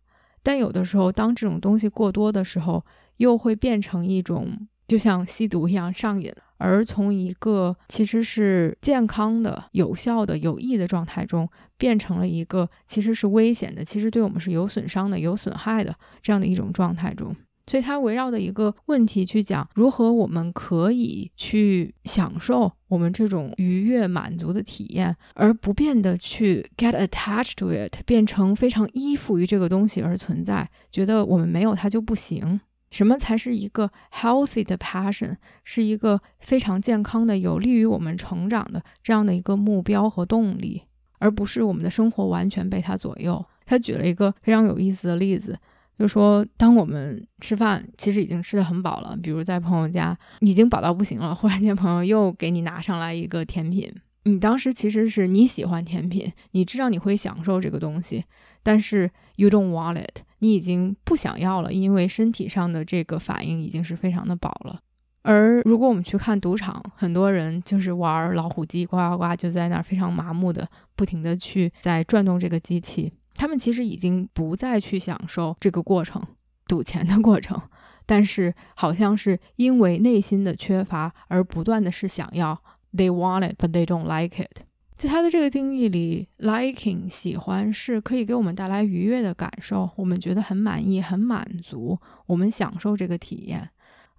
但有的时候，当这种东西过多的时候，又会变成一种就像吸毒一样上瘾。而从一个其实是健康的、有效的、有益的状态中，变成了一个其实是危险的、其实对我们是有损伤的、有损害的这样的一种状态中。所以，它围绕的一个问题去讲，如何我们可以去享受我们这种愉悦、满足的体验，而不变的去 get attached to it，变成非常依附于这个东西而存在，觉得我们没有它就不行。什么才是一个 healthy 的 passion？是一个非常健康的、有利于我们成长的这样的一个目标和动力，而不是我们的生活完全被它左右。他举了一个非常有意思的例子，就说，当我们吃饭其实已经吃的很饱了，比如在朋友家已经饱到不行了，忽然间朋友又给你拿上来一个甜品，你当时其实是你喜欢甜品，你知道你会享受这个东西，但是 you don't want it，你已经不想要了，因为身体上的这个反应已经是非常的饱了。而如果我们去看赌场，很多人就是玩老虎机，呱呱呱，就在那儿非常麻木的，不停的去在转动这个机器。他们其实已经不再去享受这个过程，赌钱的过程，但是好像是因为内心的缺乏而不断的是想要，they want it but they don't like it。在他的这个定义里，liking 喜欢是可以给我们带来愉悦的感受，我们觉得很满意、很满足，我们享受这个体验。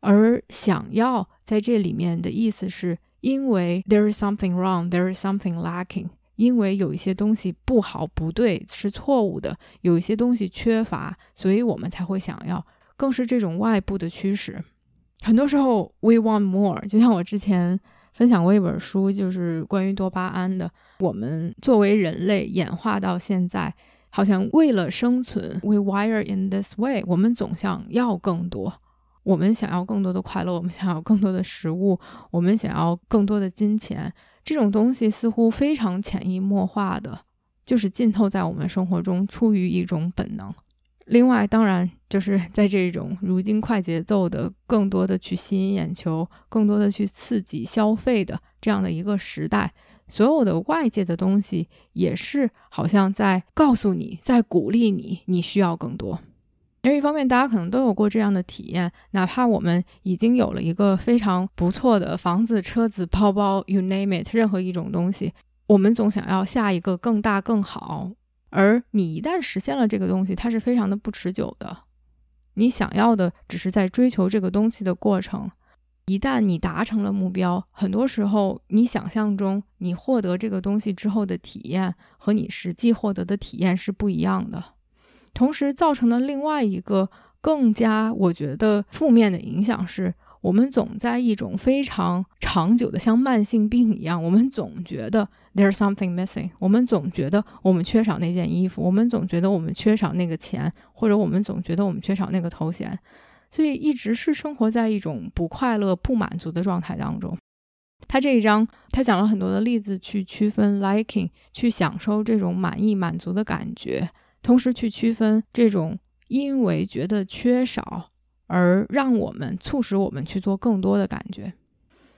而想要在这里面的意思是因为 there is something wrong, there is something lacking。因为有一些东西不好、不对、是错误的，有一些东西缺乏，所以我们才会想要。更是这种外部的驱使。很多时候，we want more。就像我之前分享过一本书，就是关于多巴胺的。我们作为人类演化到现在，好像为了生存，we wire in this way。我们总想要更多，我们想要更多的快乐，我们想要更多的食物，我们想要更多的金钱。这种东西似乎非常潜移默化的，就是浸透在我们生活中，出于一种本能。另外，当然就是在这种如今快节奏的、更多的去吸引眼球、更多的去刺激消费的这样的一个时代，所有的外界的东西也是好像在告诉你，在鼓励你，你需要更多。另一方面，大家可能都有过这样的体验，哪怕我们已经有了一个非常不错的房子、车子、包包，you name it，任何一种东西，我们总想要下一个更大、更好。而你一旦实现了这个东西，它是非常的不持久的。你想要的只是在追求这个东西的过程。一旦你达成了目标，很多时候你想象中你获得这个东西之后的体验和你实际获得的体验是不一样的。同时造成的另外一个更加我觉得负面的影响是，我们总在一种非常长久的像慢性病一样，我们总觉得 there's something missing，我们总觉得我们缺少那件衣服，我们总觉得我们缺少那个钱，或者我们总觉得我们缺少那个头衔，所以一直是生活在一种不快乐、不满足的状态当中。他这一章他讲了很多的例子去区分 liking，去享受这种满意、满足的感觉。同时去区分这种因为觉得缺少而让我们促使我们去做更多的感觉，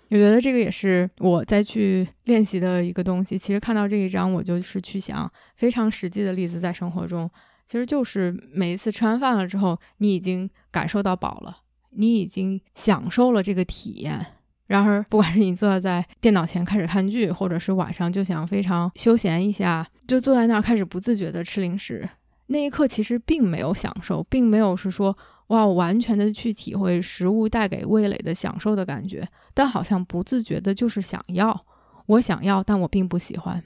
我觉得这个也是我再去练习的一个东西。其实看到这一章，我就是去想非常实际的例子，在生活中，其实就是每一次吃完饭了之后，你已经感受到饱了，你已经享受了这个体验。然而，不管是你坐在电脑前开始看剧，或者是晚上就想非常休闲一下，就坐在那儿开始不自觉的吃零食。那一刻其实并没有享受，并没有是说哇完全的去体会食物带给味蕾的享受的感觉，但好像不自觉的就是想要，我想要，但我并不喜欢。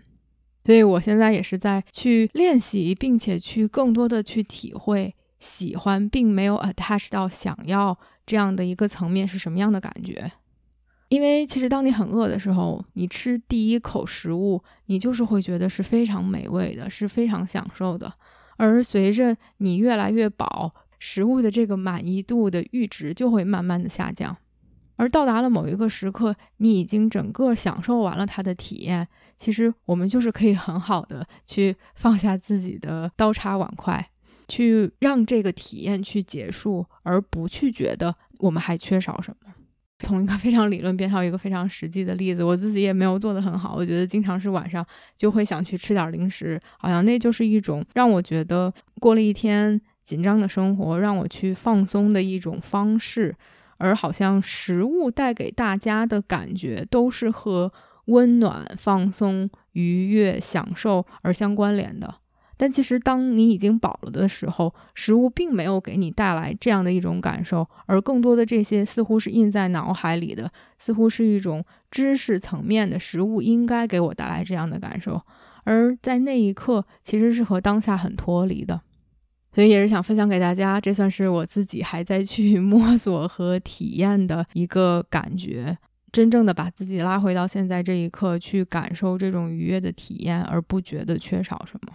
所以我现在也是在去练习，并且去更多的去体会喜欢，并没有 attach 到想要这样的一个层面是什么样的感觉。因为其实当你很饿的时候，你吃第一口食物，你就是会觉得是非常美味的，是非常享受的。而随着你越来越饱，食物的这个满意度的阈值就会慢慢的下降，而到达了某一个时刻，你已经整个享受完了它的体验。其实我们就是可以很好的去放下自己的刀叉碗筷，去让这个体验去结束，而不去觉得我们还缺少什么。从一个非常理论变到一个非常实际的例子，我自己也没有做得很好。我觉得经常是晚上就会想去吃点零食，好像那就是一种让我觉得过了一天紧张的生活，让我去放松的一种方式。而好像食物带给大家的感觉都是和温暖、放松、愉悦、享受而相关联的。但其实，当你已经饱了的时候，食物并没有给你带来这样的一种感受，而更多的这些似乎是印在脑海里的，似乎是一种知识层面的食物应该给我带来这样的感受，而在那一刻其实是和当下很脱离的。所以也是想分享给大家，这算是我自己还在去 摸索和体验的一个感觉，真正的把自己拉回到现在这一刻，去感受这种愉悦的体验，而不觉得缺少什么。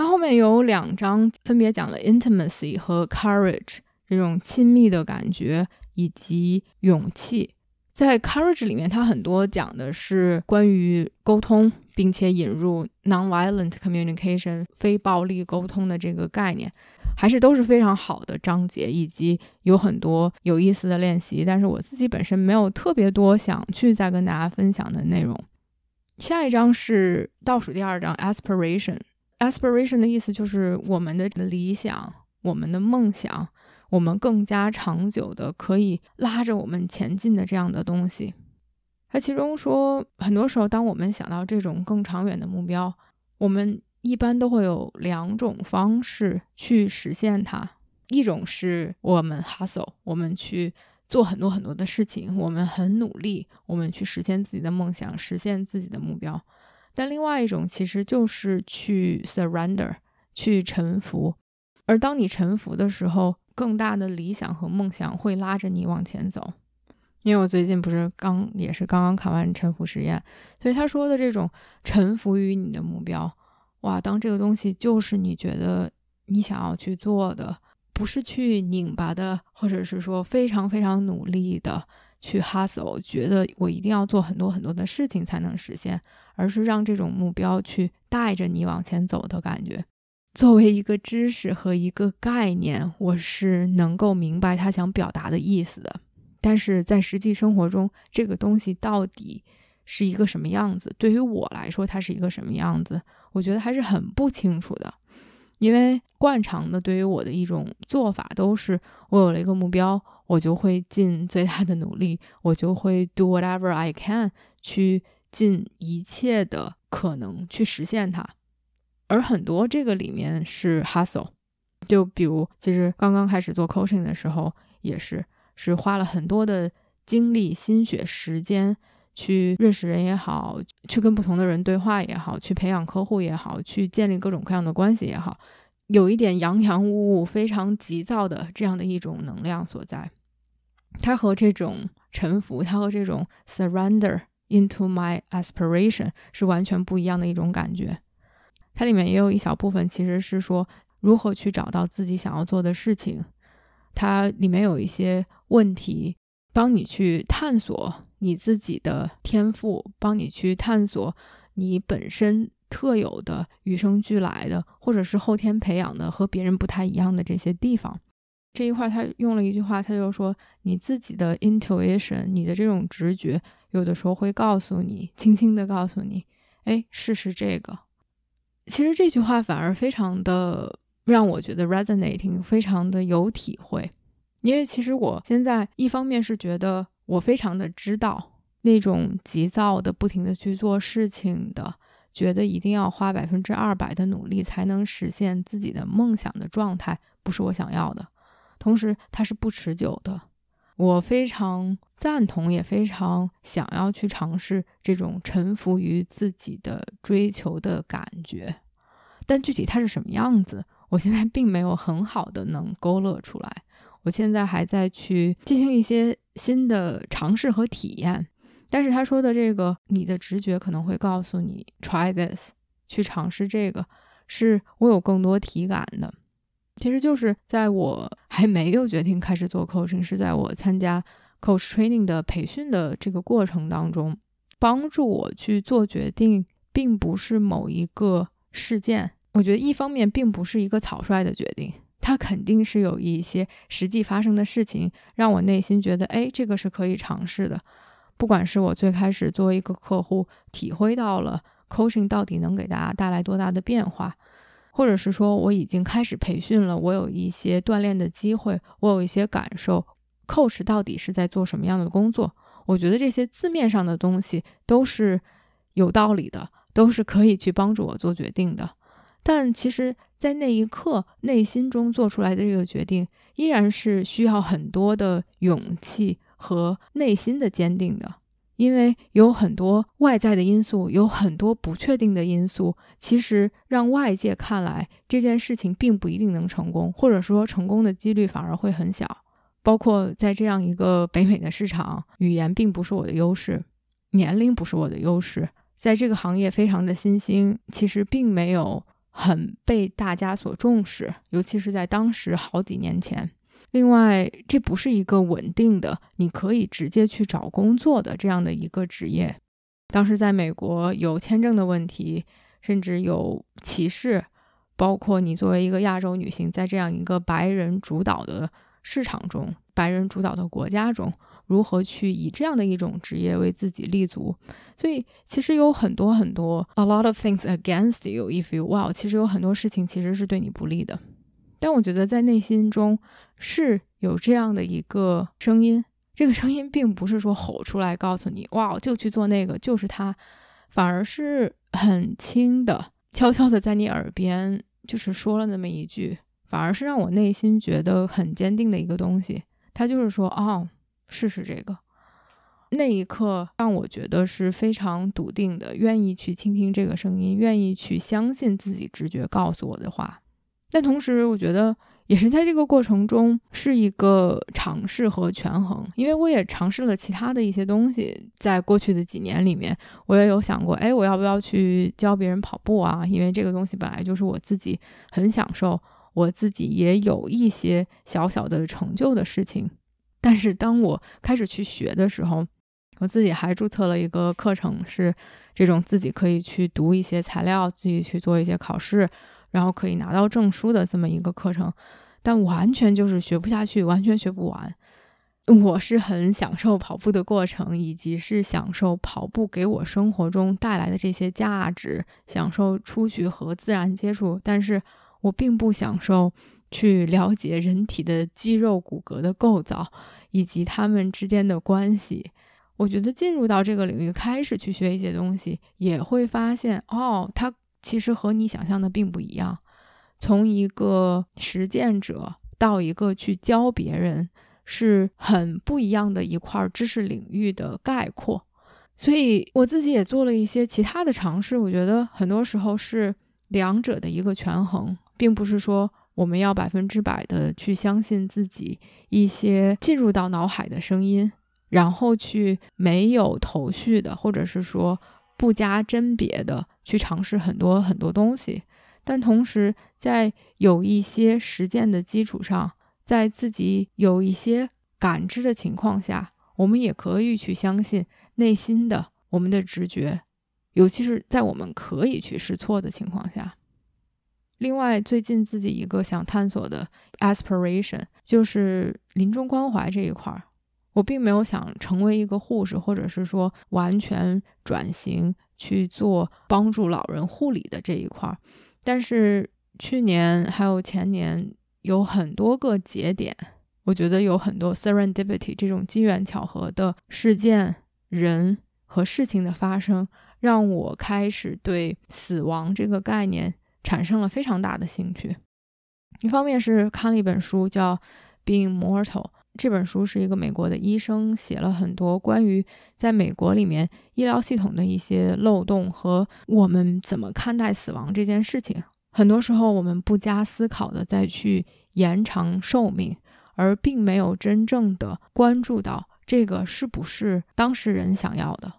它后面有两章，分别讲了 intimacy 和 courage 这种亲密的感觉以及勇气。在 courage 里面，它很多讲的是关于沟通，并且引入 nonviolent communication 非暴力沟通的这个概念，还是都是非常好的章节，以及有很多有意思的练习。但是我自己本身没有特别多想去再跟大家分享的内容。下一章是倒数第二章 aspiration。Aspiration 的意思就是我们的理想、我们的梦想、我们更加长久的可以拉着我们前进的这样的东西。它其中说，很多时候，当我们想到这种更长远的目标，我们一般都会有两种方式去实现它：一种是我们 hustle，我们去做很多很多的事情，我们很努力，我们去实现自己的梦想，实现自己的目标。但另外一种其实就是去 surrender，去臣服。而当你臣服的时候，更大的理想和梦想会拉着你往前走。因为我最近不是刚也是刚刚看完臣服实验，所以他说的这种臣服于你的目标，哇，当这个东西就是你觉得你想要去做的，不是去拧巴的，或者是说非常非常努力的去 hustle，觉得我一定要做很多很多的事情才能实现。而是让这种目标去带着你往前走的感觉。作为一个知识和一个概念，我是能够明白他想表达的意思的。但是在实际生活中，这个东西到底是一个什么样子？对于我来说，它是一个什么样子？我觉得还是很不清楚的。因为惯常的对于我的一种做法，都是我有了一个目标，我就会尽最大的努力，我就会 do whatever I can 去。尽一切的可能去实现它，而很多这个里面是 hustle，就比如其实刚刚开始做 coaching 的时候，也是是花了很多的精力、心血、时间去认识人也好，去跟不同的人对话也好，去培养客户也好，去建立各种各样的关系也好，有一点洋洋务务、非常急躁的这样的一种能量所在。它和这种臣服，它和这种 surrender。Into my aspiration 是完全不一样的一种感觉。它里面也有一小部分其实是说如何去找到自己想要做的事情。它里面有一些问题，帮你去探索你自己的天赋，帮你去探索你本身特有的、与生俱来的，或者是后天培养的和别人不太一样的这些地方。这一块他用了一句话，他就说：“你自己的 intuition，你的这种直觉。”有的时候会告诉你，轻轻的告诉你，哎，试试这个。其实这句话反而非常的让我觉得 resonating，非常的有体会。因为其实我现在一方面是觉得我非常的知道那种急躁的、不停的去做事情的，觉得一定要花百分之二百的努力才能实现自己的梦想的状态，不是我想要的。同时，它是不持久的。我非常赞同，也非常想要去尝试这种臣服于自己的追求的感觉，但具体它是什么样子，我现在并没有很好的能勾勒出来。我现在还在去进行一些新的尝试和体验。但是他说的这个，你的直觉可能会告诉你，try this，去尝试这个，是我有更多体感的。其实就是在我还没有决定开始做 coaching，是在我参加 coach training 的培训的这个过程当中，帮助我去做决定，并不是某一个事件。我觉得一方面并不是一个草率的决定，它肯定是有一些实际发生的事情，让我内心觉得，哎，这个是可以尝试的。不管是我最开始作为一个客户，体会到了 coaching 到底能给大家带来多大的变化。或者是说我已经开始培训了，我有一些锻炼的机会，我有一些感受，coach 到底是在做什么样的工作？我觉得这些字面上的东西都是有道理的，都是可以去帮助我做决定的。但其实，在那一刻内心中做出来的这个决定，依然是需要很多的勇气和内心的坚定的。因为有很多外在的因素，有很多不确定的因素，其实让外界看来这件事情并不一定能成功，或者说成功的几率反而会很小。包括在这样一个北美的市场，语言并不是我的优势，年龄不是我的优势，在这个行业非常的新兴，其实并没有很被大家所重视，尤其是在当时好几年前。另外，这不是一个稳定的，你可以直接去找工作的这样的一个职业。当时在美国有签证的问题，甚至有歧视，包括你作为一个亚洲女性，在这样一个白人主导的市场中，白人主导的国家中。如何去以这样的一种职业为自己立足？所以其实有很多很多，a lot of things against you if you will。其实有很多事情其实是对你不利的。但我觉得在内心中是有这样的一个声音，这个声音并不是说吼出来告诉你哇就去做那个就是他，反而是很轻的，悄悄的在你耳边就是说了那么一句，反而是让我内心觉得很坚定的一个东西。他就是说哦。试试这个，那一刻让我觉得是非常笃定的，愿意去倾听这个声音，愿意去相信自己直觉告诉我的话。但同时，我觉得也是在这个过程中是一个尝试和权衡，因为我也尝试了其他的一些东西。在过去的几年里面，我也有想过，哎，我要不要去教别人跑步啊？因为这个东西本来就是我自己很享受，我自己也有一些小小的成就的事情。但是当我开始去学的时候，我自己还注册了一个课程，是这种自己可以去读一些材料，自己去做一些考试，然后可以拿到证书的这么一个课程。但完全就是学不下去，完全学不完。我是很享受跑步的过程，以及是享受跑步给我生活中带来的这些价值，享受出去和自然接触。但是我并不享受。去了解人体的肌肉骨骼的构造以及它们之间的关系，我觉得进入到这个领域，开始去学一些东西，也会发现哦，它其实和你想象的并不一样。从一个实践者到一个去教别人，是很不一样的一块知识领域的概括。所以我自己也做了一些其他的尝试，我觉得很多时候是两者的一个权衡，并不是说。我们要百分之百的去相信自己一些进入到脑海的声音，然后去没有头绪的，或者是说不加甄别的去尝试很多很多东西。但同时，在有一些实践的基础上，在自己有一些感知的情况下，我们也可以去相信内心的我们的直觉，尤其是在我们可以去试错的情况下。另外，最近自己一个想探索的 aspiration 就是临终关怀这一块儿。我并没有想成为一个护士，或者是说完全转型去做帮助老人护理的这一块儿。但是去年还有前年有很多个节点，我觉得有很多 serendipity 这种机缘巧合的事件、人和事情的发生，让我开始对死亡这个概念。产生了非常大的兴趣。一方面是看了一本书，叫《Being Mortal》。这本书是一个美国的医生写了很多关于在美国里面医疗系统的一些漏洞和我们怎么看待死亡这件事情。很多时候，我们不加思考的再去延长寿命，而并没有真正的关注到这个是不是当事人想要的。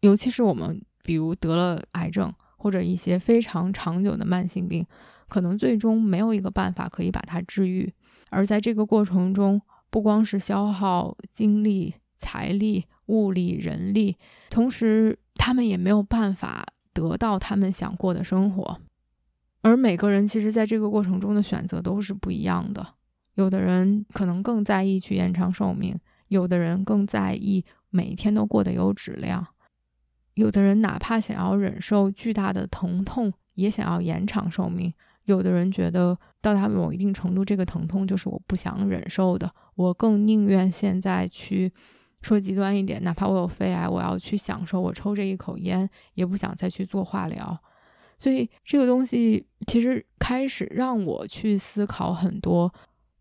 尤其是我们，比如得了癌症。或者一些非常长久的慢性病，可能最终没有一个办法可以把它治愈。而在这个过程中，不光是消耗精力、财力、物力、人力，同时他们也没有办法得到他们想过的生活。而每个人其实在这个过程中的选择都是不一样的。有的人可能更在意去延长寿命，有的人更在意每一天都过得有质量。有的人哪怕想要忍受巨大的疼痛，也想要延长寿命。有的人觉得到达某一定程度，这个疼痛就是我不想忍受的，我更宁愿现在去说极端一点，哪怕我有肺癌，我要去享受我抽这一口烟，也不想再去做化疗。所以这个东西其实开始让我去思考很多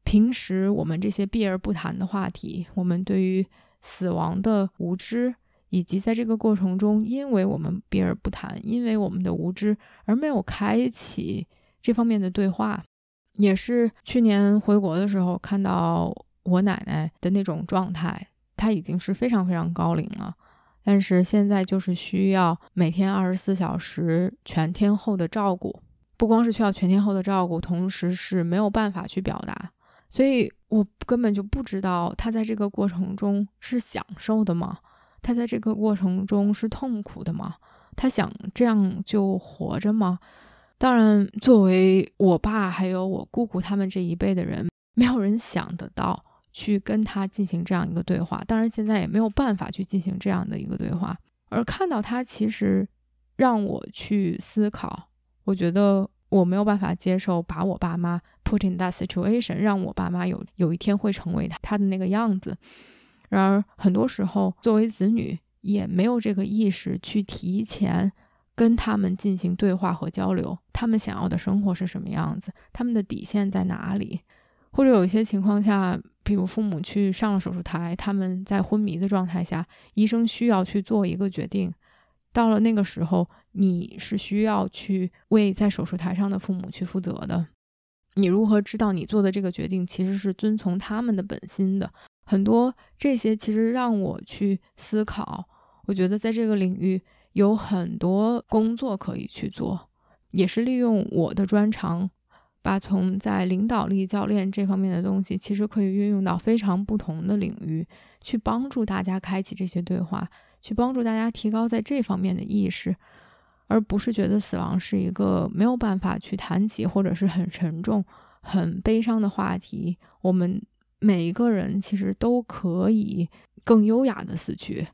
平时我们这些避而不谈的话题，我们对于死亡的无知。以及在这个过程中，因为我们避而不谈，因为我们的无知而没有开启这方面的对话，也是去年回国的时候看到我奶奶的那种状态，她已经是非常非常高龄了，但是现在就是需要每天二十四小时全天候的照顾，不光是需要全天候的照顾，同时是没有办法去表达，所以我根本就不知道他在这个过程中是享受的吗？他在这个过程中是痛苦的吗？他想这样就活着吗？当然，作为我爸还有我姑姑他们这一辈的人，没有人想得到去跟他进行这样一个对话。当然，现在也没有办法去进行这样的一个对话。而看到他，其实让我去思考。我觉得我没有办法接受把我爸妈 put in that situation，让我爸妈有有一天会成为他他的那个样子。然而，很多时候作为子女也没有这个意识去提前。跟他们进行对话和交流，他们想要的生活是什么样子？他们的底线在哪里？或者有一些情况下，比如父母去上了手术台，他们在昏迷的状态下，医生需要去做一个决定。到了那个时候，你是需要去为在手术台上的父母去负责的。你如何知道你做的这个决定其实是遵从他们的本心的？很多这些其实让我去思考。我觉得在这个领域。有很多工作可以去做，也是利用我的专长，把从在领导力教练这方面的东西，其实可以运用到非常不同的领域，去帮助大家开启这些对话，去帮助大家提高在这方面的意识，而不是觉得死亡是一个没有办法去谈起或者是很沉重、很悲伤的话题。我们每一个人其实都可以更优雅的死去，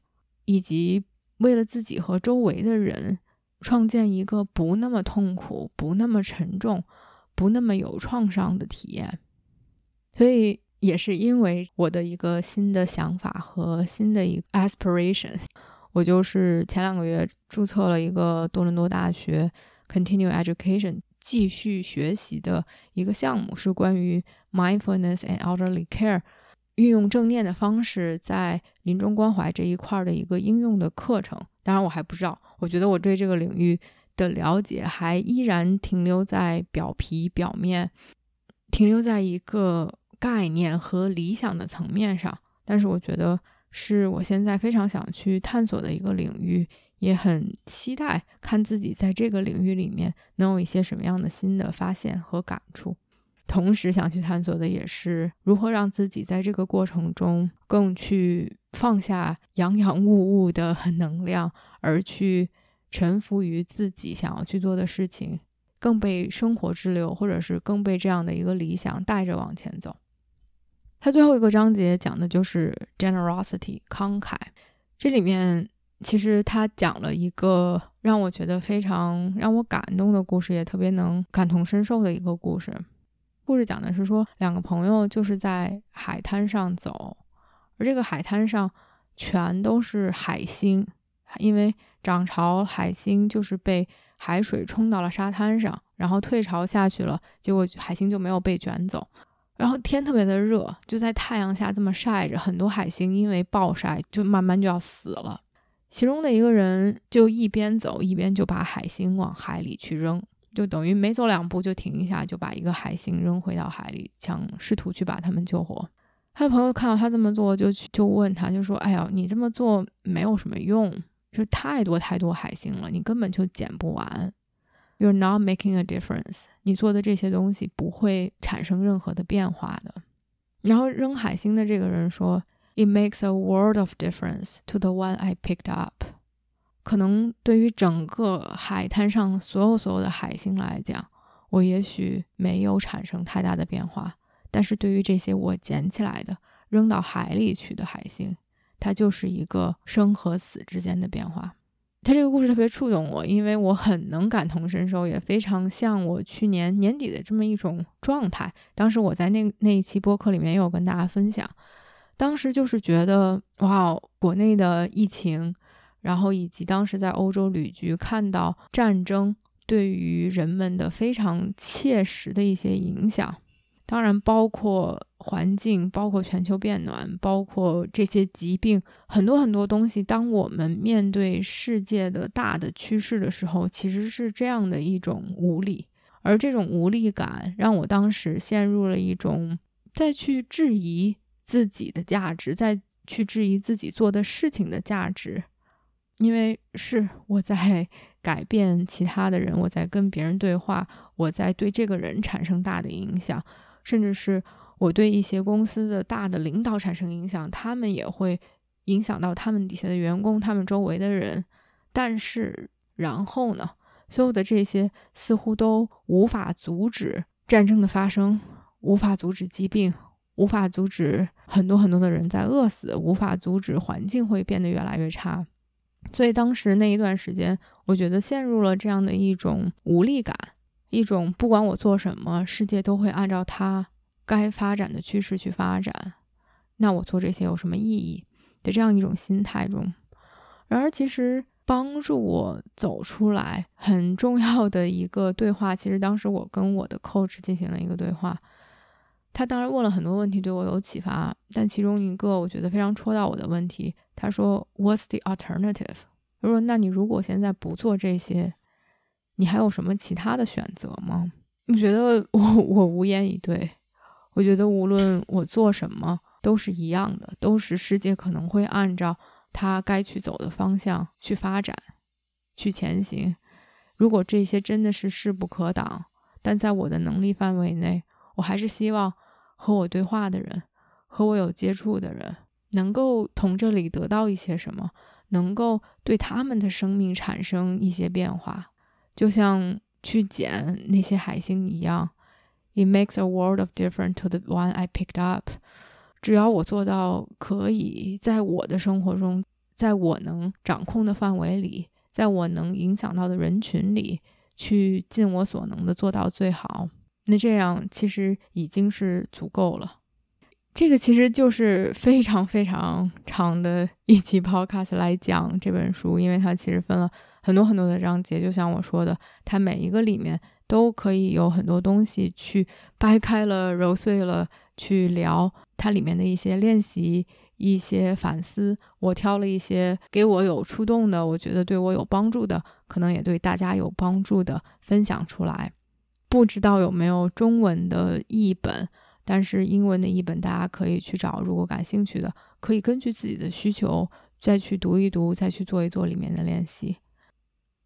以及。为了自己和周围的人创建一个不那么痛苦、不那么沉重、不那么有创伤的体验，所以也是因为我的一个新的想法和新的一个 aspiration，我就是前两个月注册了一个多伦多大学 continue education 继续学习的一个项目，是关于 mindfulness and elderly care。运用正念的方式在临终关怀这一块的一个应用的课程，当然我还不知道。我觉得我对这个领域的了解还依然停留在表皮表面，停留在一个概念和理想的层面上。但是我觉得是我现在非常想去探索的一个领域，也很期待看自己在这个领域里面能有一些什么样的新的发现和感触。同时想去探索的也是如何让自己在这个过程中更去放下洋洋 物物的能量，而去臣服于自己想要去做的事情，更被生活之流，或者是更被这样的一个理想带着往前走。他最后一个章节讲的就是 generosity 慷慨，这里面其实他讲了一个让我觉得非常让我感动的故事，也特别能感同身受的一个故事。故事讲的是说，两个朋友就是在海滩上走，而这个海滩上全都是海星，因为涨潮，海星就是被海水冲到了沙滩上，然后退潮下去了，结果海星就没有被卷走。然后天特别的热，就在太阳下这么晒着，很多海星因为暴晒就慢慢就要死了。其中的一个人就一边走一边就把海星往海里去扔。就等于没走两步就停一下，就把一个海星扔回到海里，想试图去把他们救活。他的朋友看到他这么做，就去就问他，就说：“哎呀，你这么做没有什么用，就太多太多海星了，你根本就捡不完。You're not making a difference，你做的这些东西不会产生任何的变化的。”然后扔海星的这个人说：“It makes a world of difference to the one I picked up。”可能对于整个海滩上所有所有的海星来讲，我也许没有产生太大的变化，但是对于这些我捡起来的扔到海里去的海星，它就是一个生和死之间的变化。他这个故事特别触动我，因为我很能感同身受，也非常像我去年年底的这么一种状态。当时我在那那一期播客里面也有跟大家分享，当时就是觉得哇，国内的疫情。然后以及当时在欧洲旅居，看到战争对于人们的非常切实的一些影响，当然包括环境，包括全球变暖，包括这些疾病，很多很多东西。当我们面对世界的大的趋势的时候，其实是这样的一种无力，而这种无力感让我当时陷入了一种再去质疑自己的价值，再去质疑自己做的事情的价值。因为是我在改变其他的人，我在跟别人对话，我在对这个人产生大的影响，甚至是我对一些公司的大的领导产生影响，他们也会影响到他们底下的员工，他们周围的人。但是，然后呢？所有的这些似乎都无法阻止战争的发生，无法阻止疾病，无法阻止很多很多的人在饿死，无法阻止环境会变得越来越差。所以当时那一段时间，我觉得陷入了这样的一种无力感，一种不管我做什么，世界都会按照它该发展的趋势去发展，那我做这些有什么意义的这样一种心态中。然而，其实。帮助我走出来很重要的一个对话，其实当时我跟我的 coach 进行了一个对话，他当然问了很多问题，对我有启发。但其中一个我觉得非常戳到我的问题，他说：“What's the alternative？” 他说：“那你如果现在不做这些，你还有什么其他的选择吗？”我觉得我 我无言以对。我觉得无论我做什么都是一样的，都是世界可能会按照。他该去走的方向去发展，去前行。如果这些真的是势不可挡，但在我的能力范围内，我还是希望和我对话的人，和我有接触的人，能够从这里得到一些什么，能够对他们的生命产生一些变化，就像去捡那些海星一样。It makes a world of difference to the one I picked up. 只要我做到可以在我的生活中，在我能掌控的范围里，在我能影响到的人群里，去尽我所能的做到最好，那这样其实已经是足够了。这个其实就是非常非常长的一期 podcast 来讲这本书，因为它其实分了很多很多的章节，就像我说的，它每一个里面都可以有很多东西去掰开了揉碎了去聊。它里面的一些练习、一些反思，我挑了一些给我有触动的，我觉得对我有帮助的，可能也对大家有帮助的分享出来。不知道有没有中文的译本，但是英文的译本大家可以去找，如果感兴趣的，可以根据自己的需求再去读一读，再去做一做里面的练习。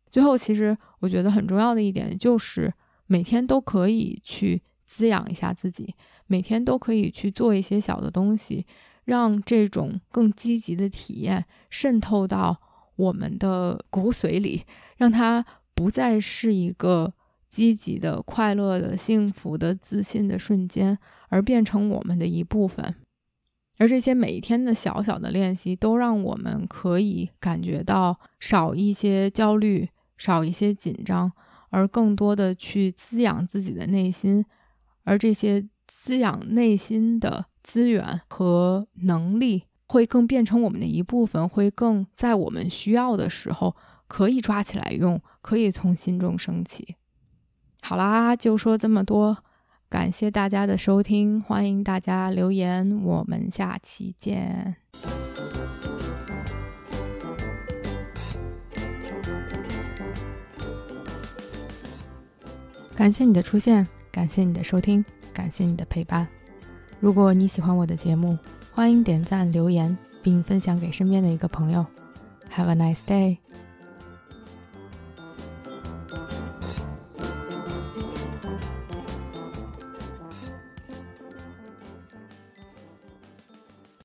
最后，其实我觉得很重要的一点就是每天都可以去。滋养一下自己，每天都可以去做一些小的东西，让这种更积极的体验渗透到我们的骨髓里，让它不再是一个积极的、快乐的、幸福的、自信的瞬间，而变成我们的一部分。而这些每一天的小小的练习，都让我们可以感觉到少一些焦虑，少一些紧张，而更多的去滋养自己的内心。而这些滋养内心的资源和能力，会更变成我们的一部分，会更在我们需要的时候可以抓起来用，可以从心中升起。好啦，就说这么多，感谢大家的收听，欢迎大家留言，我们下期见。感谢你的出现。感谢你的收听，感谢你的陪伴。如果你喜欢我的节目，欢迎点赞、留言，并分享给身边的一个朋友。Have a nice day.